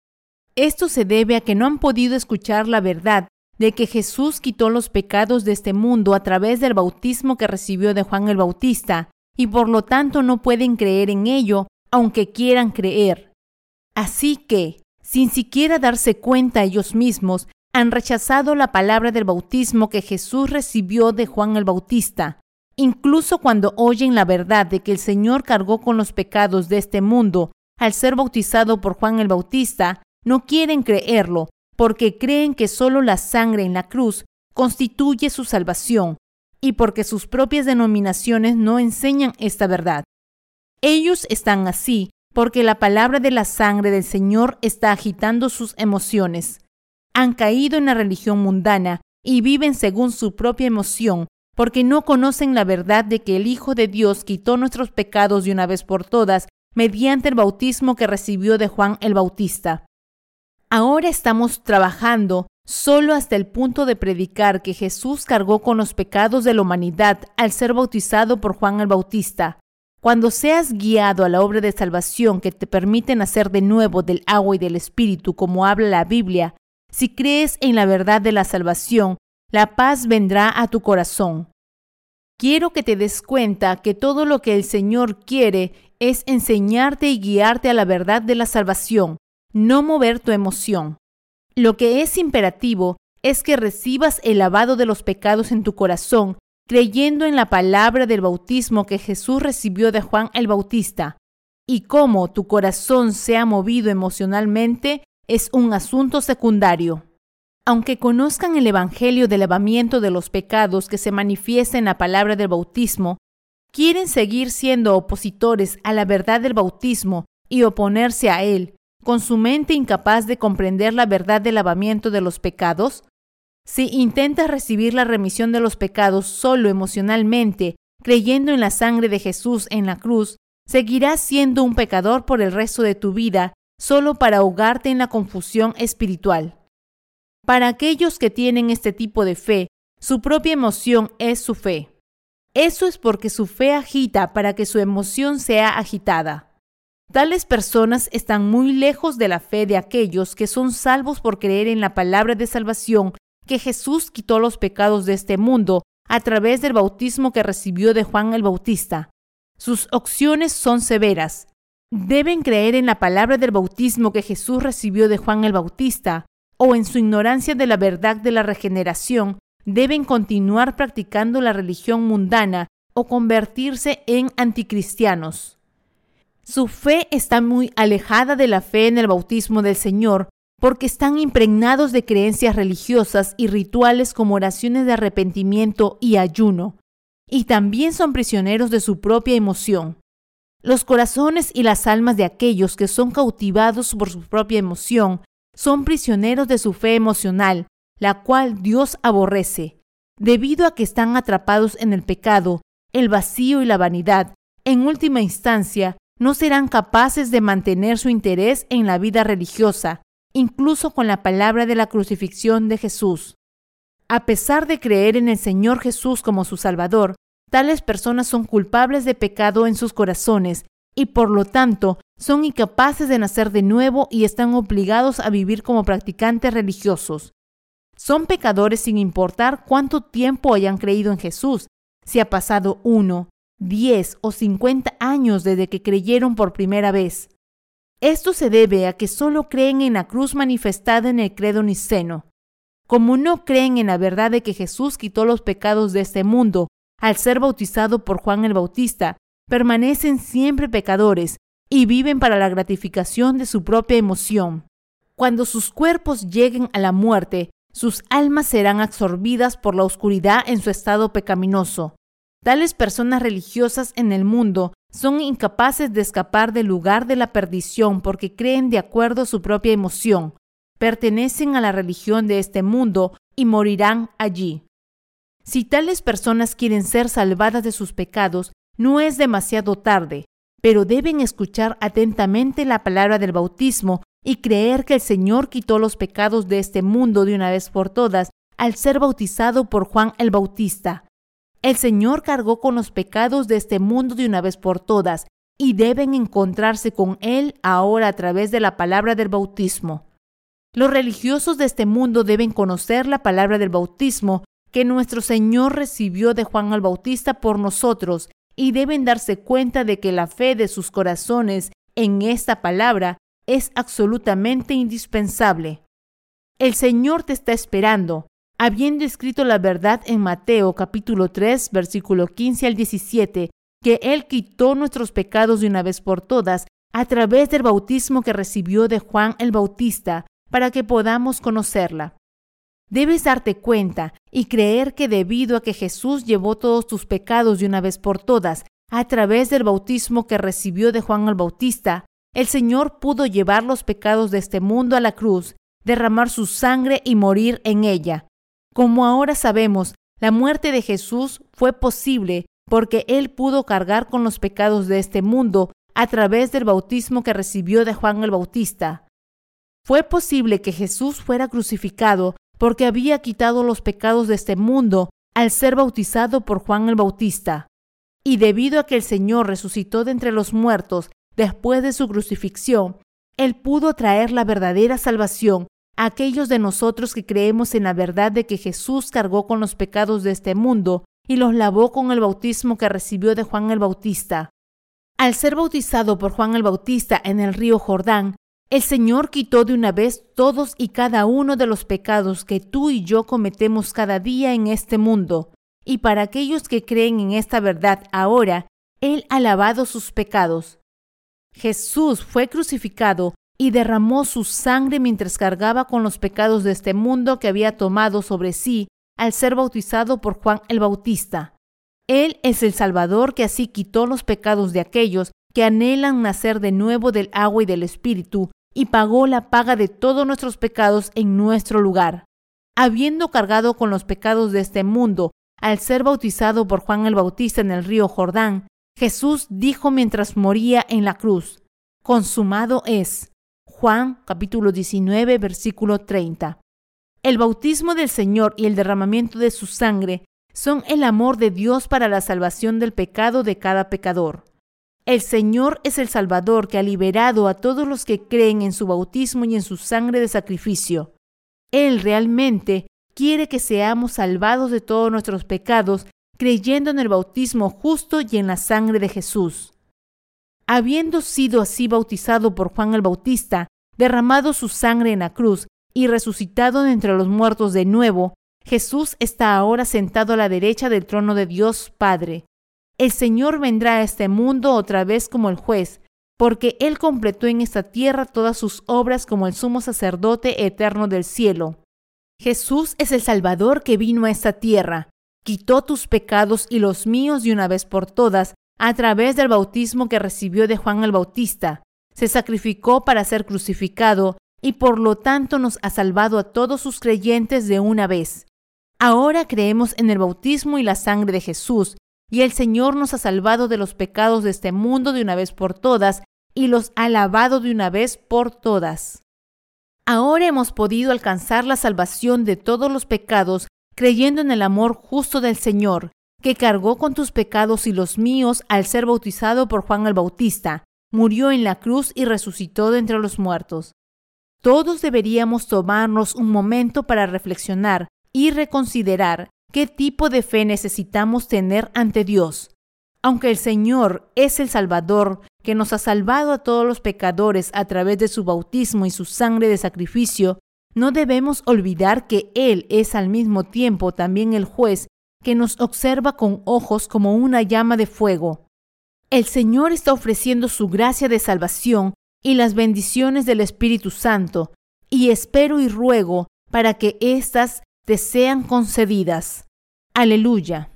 Esto se debe a que no han podido escuchar la verdad de que Jesús quitó los pecados de este mundo a través del bautismo que recibió de Juan el Bautista, y por lo tanto no pueden creer en ello, aunque quieran creer. Así que, sin siquiera darse cuenta ellos mismos, han rechazado la palabra del bautismo que Jesús recibió de Juan el Bautista. Incluso cuando oyen la verdad de que el Señor cargó con los pecados de este mundo al ser bautizado por Juan el Bautista, no quieren creerlo porque creen que solo la sangre en la cruz constituye su salvación y porque sus propias denominaciones no enseñan esta verdad. Ellos están así porque la palabra de la sangre del Señor está agitando sus emociones. Han caído en la religión mundana y viven según su propia emoción porque no conocen la verdad de que el Hijo de Dios quitó nuestros pecados de una vez por todas mediante el bautismo que recibió de Juan el Bautista. Ahora estamos trabajando solo hasta el punto de predicar que Jesús cargó con los pecados de la humanidad al ser bautizado por Juan el Bautista. Cuando seas guiado a la obra de salvación que te permite nacer de nuevo del agua y del Espíritu, como habla la Biblia, si crees en la verdad de la salvación, la paz vendrá a tu corazón. Quiero que te des cuenta que todo lo que el Señor quiere es enseñarte y guiarte a la verdad de la salvación, no mover tu emoción. Lo que es imperativo es que recibas el lavado de los pecados en tu corazón, creyendo en la palabra del bautismo que Jesús recibió de Juan el Bautista. Y cómo tu corazón sea movido emocionalmente es un asunto secundario. Aunque conozcan el Evangelio del lavamiento de los pecados que se manifiesta en la palabra del bautismo, quieren seguir siendo opositores a la verdad del bautismo y oponerse a él, con su mente incapaz de comprender la verdad del lavamiento de los pecados? Si intentas recibir la remisión de los pecados solo emocionalmente, creyendo en la sangre de Jesús en la cruz, seguirás siendo un pecador por el resto de tu vida solo para ahogarte en la confusión espiritual. Para aquellos que tienen este tipo de fe, su propia emoción es su fe. Eso es porque su fe agita para que su emoción sea agitada. Tales personas están muy lejos de la fe de aquellos que son salvos por creer en la palabra de salvación que Jesús quitó los pecados de este mundo a través del bautismo que recibió de Juan el Bautista. Sus opciones son severas. Deben creer en la palabra del bautismo que Jesús recibió de Juan el Bautista, o en su ignorancia de la verdad de la regeneración, deben continuar practicando la religión mundana o convertirse en anticristianos. Su fe está muy alejada de la fe en el bautismo del Señor porque están impregnados de creencias religiosas y rituales como oraciones de arrepentimiento y ayuno, y también son prisioneros de su propia emoción. Los corazones y las almas de aquellos que son cautivados por su propia emoción son prisioneros de su fe emocional, la cual Dios aborrece, debido a que están atrapados en el pecado, el vacío y la vanidad. En última instancia, no serán capaces de mantener su interés en la vida religiosa, incluso con la palabra de la crucifixión de Jesús. A pesar de creer en el Señor Jesús como su Salvador, tales personas son culpables de pecado en sus corazones y por lo tanto son incapaces de nacer de nuevo y están obligados a vivir como practicantes religiosos. Son pecadores sin importar cuánto tiempo hayan creído en Jesús, si ha pasado uno, diez o cincuenta años desde que creyeron por primera vez. Esto se debe a que solo creen en la cruz manifestada en el credo niceno. Como no creen en la verdad de que Jesús quitó los pecados de este mundo al ser bautizado por Juan el Bautista, permanecen siempre pecadores y viven para la gratificación de su propia emoción. Cuando sus cuerpos lleguen a la muerte, sus almas serán absorbidas por la oscuridad en su estado pecaminoso. Tales personas religiosas en el mundo son incapaces de escapar del lugar de la perdición porque creen de acuerdo a su propia emoción, pertenecen a la religión de este mundo y morirán allí. Si tales personas quieren ser salvadas de sus pecados, no es demasiado tarde, pero deben escuchar atentamente la palabra del bautismo y creer que el Señor quitó los pecados de este mundo de una vez por todas al ser bautizado por Juan el Bautista. El Señor cargó con los pecados de este mundo de una vez por todas y deben encontrarse con Él ahora a través de la palabra del bautismo. Los religiosos de este mundo deben conocer la palabra del bautismo que nuestro Señor recibió de Juan el Bautista por nosotros y deben darse cuenta de que la fe de sus corazones en esta palabra es absolutamente indispensable. El Señor te está esperando habiendo escrito la verdad en Mateo capítulo 3, versículo 15 al 17, que Él quitó nuestros pecados de una vez por todas a través del bautismo que recibió de Juan el Bautista, para que podamos conocerla. Debes darte cuenta y creer que debido a que Jesús llevó todos tus pecados de una vez por todas a través del bautismo que recibió de Juan el Bautista, el Señor pudo llevar los pecados de este mundo a la cruz, derramar su sangre y morir en ella. Como ahora sabemos, la muerte de Jesús fue posible porque Él pudo cargar con los pecados de este mundo a través del bautismo que recibió de Juan el Bautista. Fue posible que Jesús fuera crucificado porque había quitado los pecados de este mundo al ser bautizado por Juan el Bautista. Y debido a que el Señor resucitó de entre los muertos después de su crucifixión, Él pudo traer la verdadera salvación aquellos de nosotros que creemos en la verdad de que Jesús cargó con los pecados de este mundo y los lavó con el bautismo que recibió de Juan el Bautista. Al ser bautizado por Juan el Bautista en el río Jordán, el Señor quitó de una vez todos y cada uno de los pecados que tú y yo cometemos cada día en este mundo. Y para aquellos que creen en esta verdad ahora, Él ha lavado sus pecados. Jesús fue crucificado y derramó su sangre mientras cargaba con los pecados de este mundo que había tomado sobre sí al ser bautizado por Juan el Bautista. Él es el Salvador que así quitó los pecados de aquellos que anhelan nacer de nuevo del agua y del Espíritu, y pagó la paga de todos nuestros pecados en nuestro lugar. Habiendo cargado con los pecados de este mundo, al ser bautizado por Juan el Bautista en el río Jordán, Jesús dijo mientras moría en la cruz, consumado es. Juan capítulo 19 versículo 30. El bautismo del Señor y el derramamiento de su sangre son el amor de Dios para la salvación del pecado de cada pecador. El Señor es el Salvador que ha liberado a todos los que creen en su bautismo y en su sangre de sacrificio. Él realmente quiere que seamos salvados de todos nuestros pecados creyendo en el bautismo justo y en la sangre de Jesús. Habiendo sido así bautizado por Juan el Bautista, derramado su sangre en la cruz y resucitado de entre los muertos de nuevo, Jesús está ahora sentado a la derecha del trono de Dios Padre. El Señor vendrá a este mundo otra vez como el juez, porque Él completó en esta tierra todas sus obras como el sumo sacerdote eterno del cielo. Jesús es el Salvador que vino a esta tierra, quitó tus pecados y los míos de una vez por todas a través del bautismo que recibió de Juan el Bautista. Se sacrificó para ser crucificado y por lo tanto nos ha salvado a todos sus creyentes de una vez. Ahora creemos en el bautismo y la sangre de Jesús, y el Señor nos ha salvado de los pecados de este mundo de una vez por todas y los ha lavado de una vez por todas. Ahora hemos podido alcanzar la salvación de todos los pecados creyendo en el amor justo del Señor, que cargó con tus pecados y los míos al ser bautizado por Juan el Bautista, murió en la cruz y resucitó de entre los muertos. Todos deberíamos tomarnos un momento para reflexionar y reconsiderar qué tipo de fe necesitamos tener ante Dios. Aunque el Señor es el Salvador, que nos ha salvado a todos los pecadores a través de su bautismo y su sangre de sacrificio, no debemos olvidar que Él es al mismo tiempo también el juez que nos observa con ojos como una llama de fuego. El Señor está ofreciendo su gracia de salvación y las bendiciones del Espíritu Santo, y espero y ruego para que éstas te sean concedidas. Aleluya.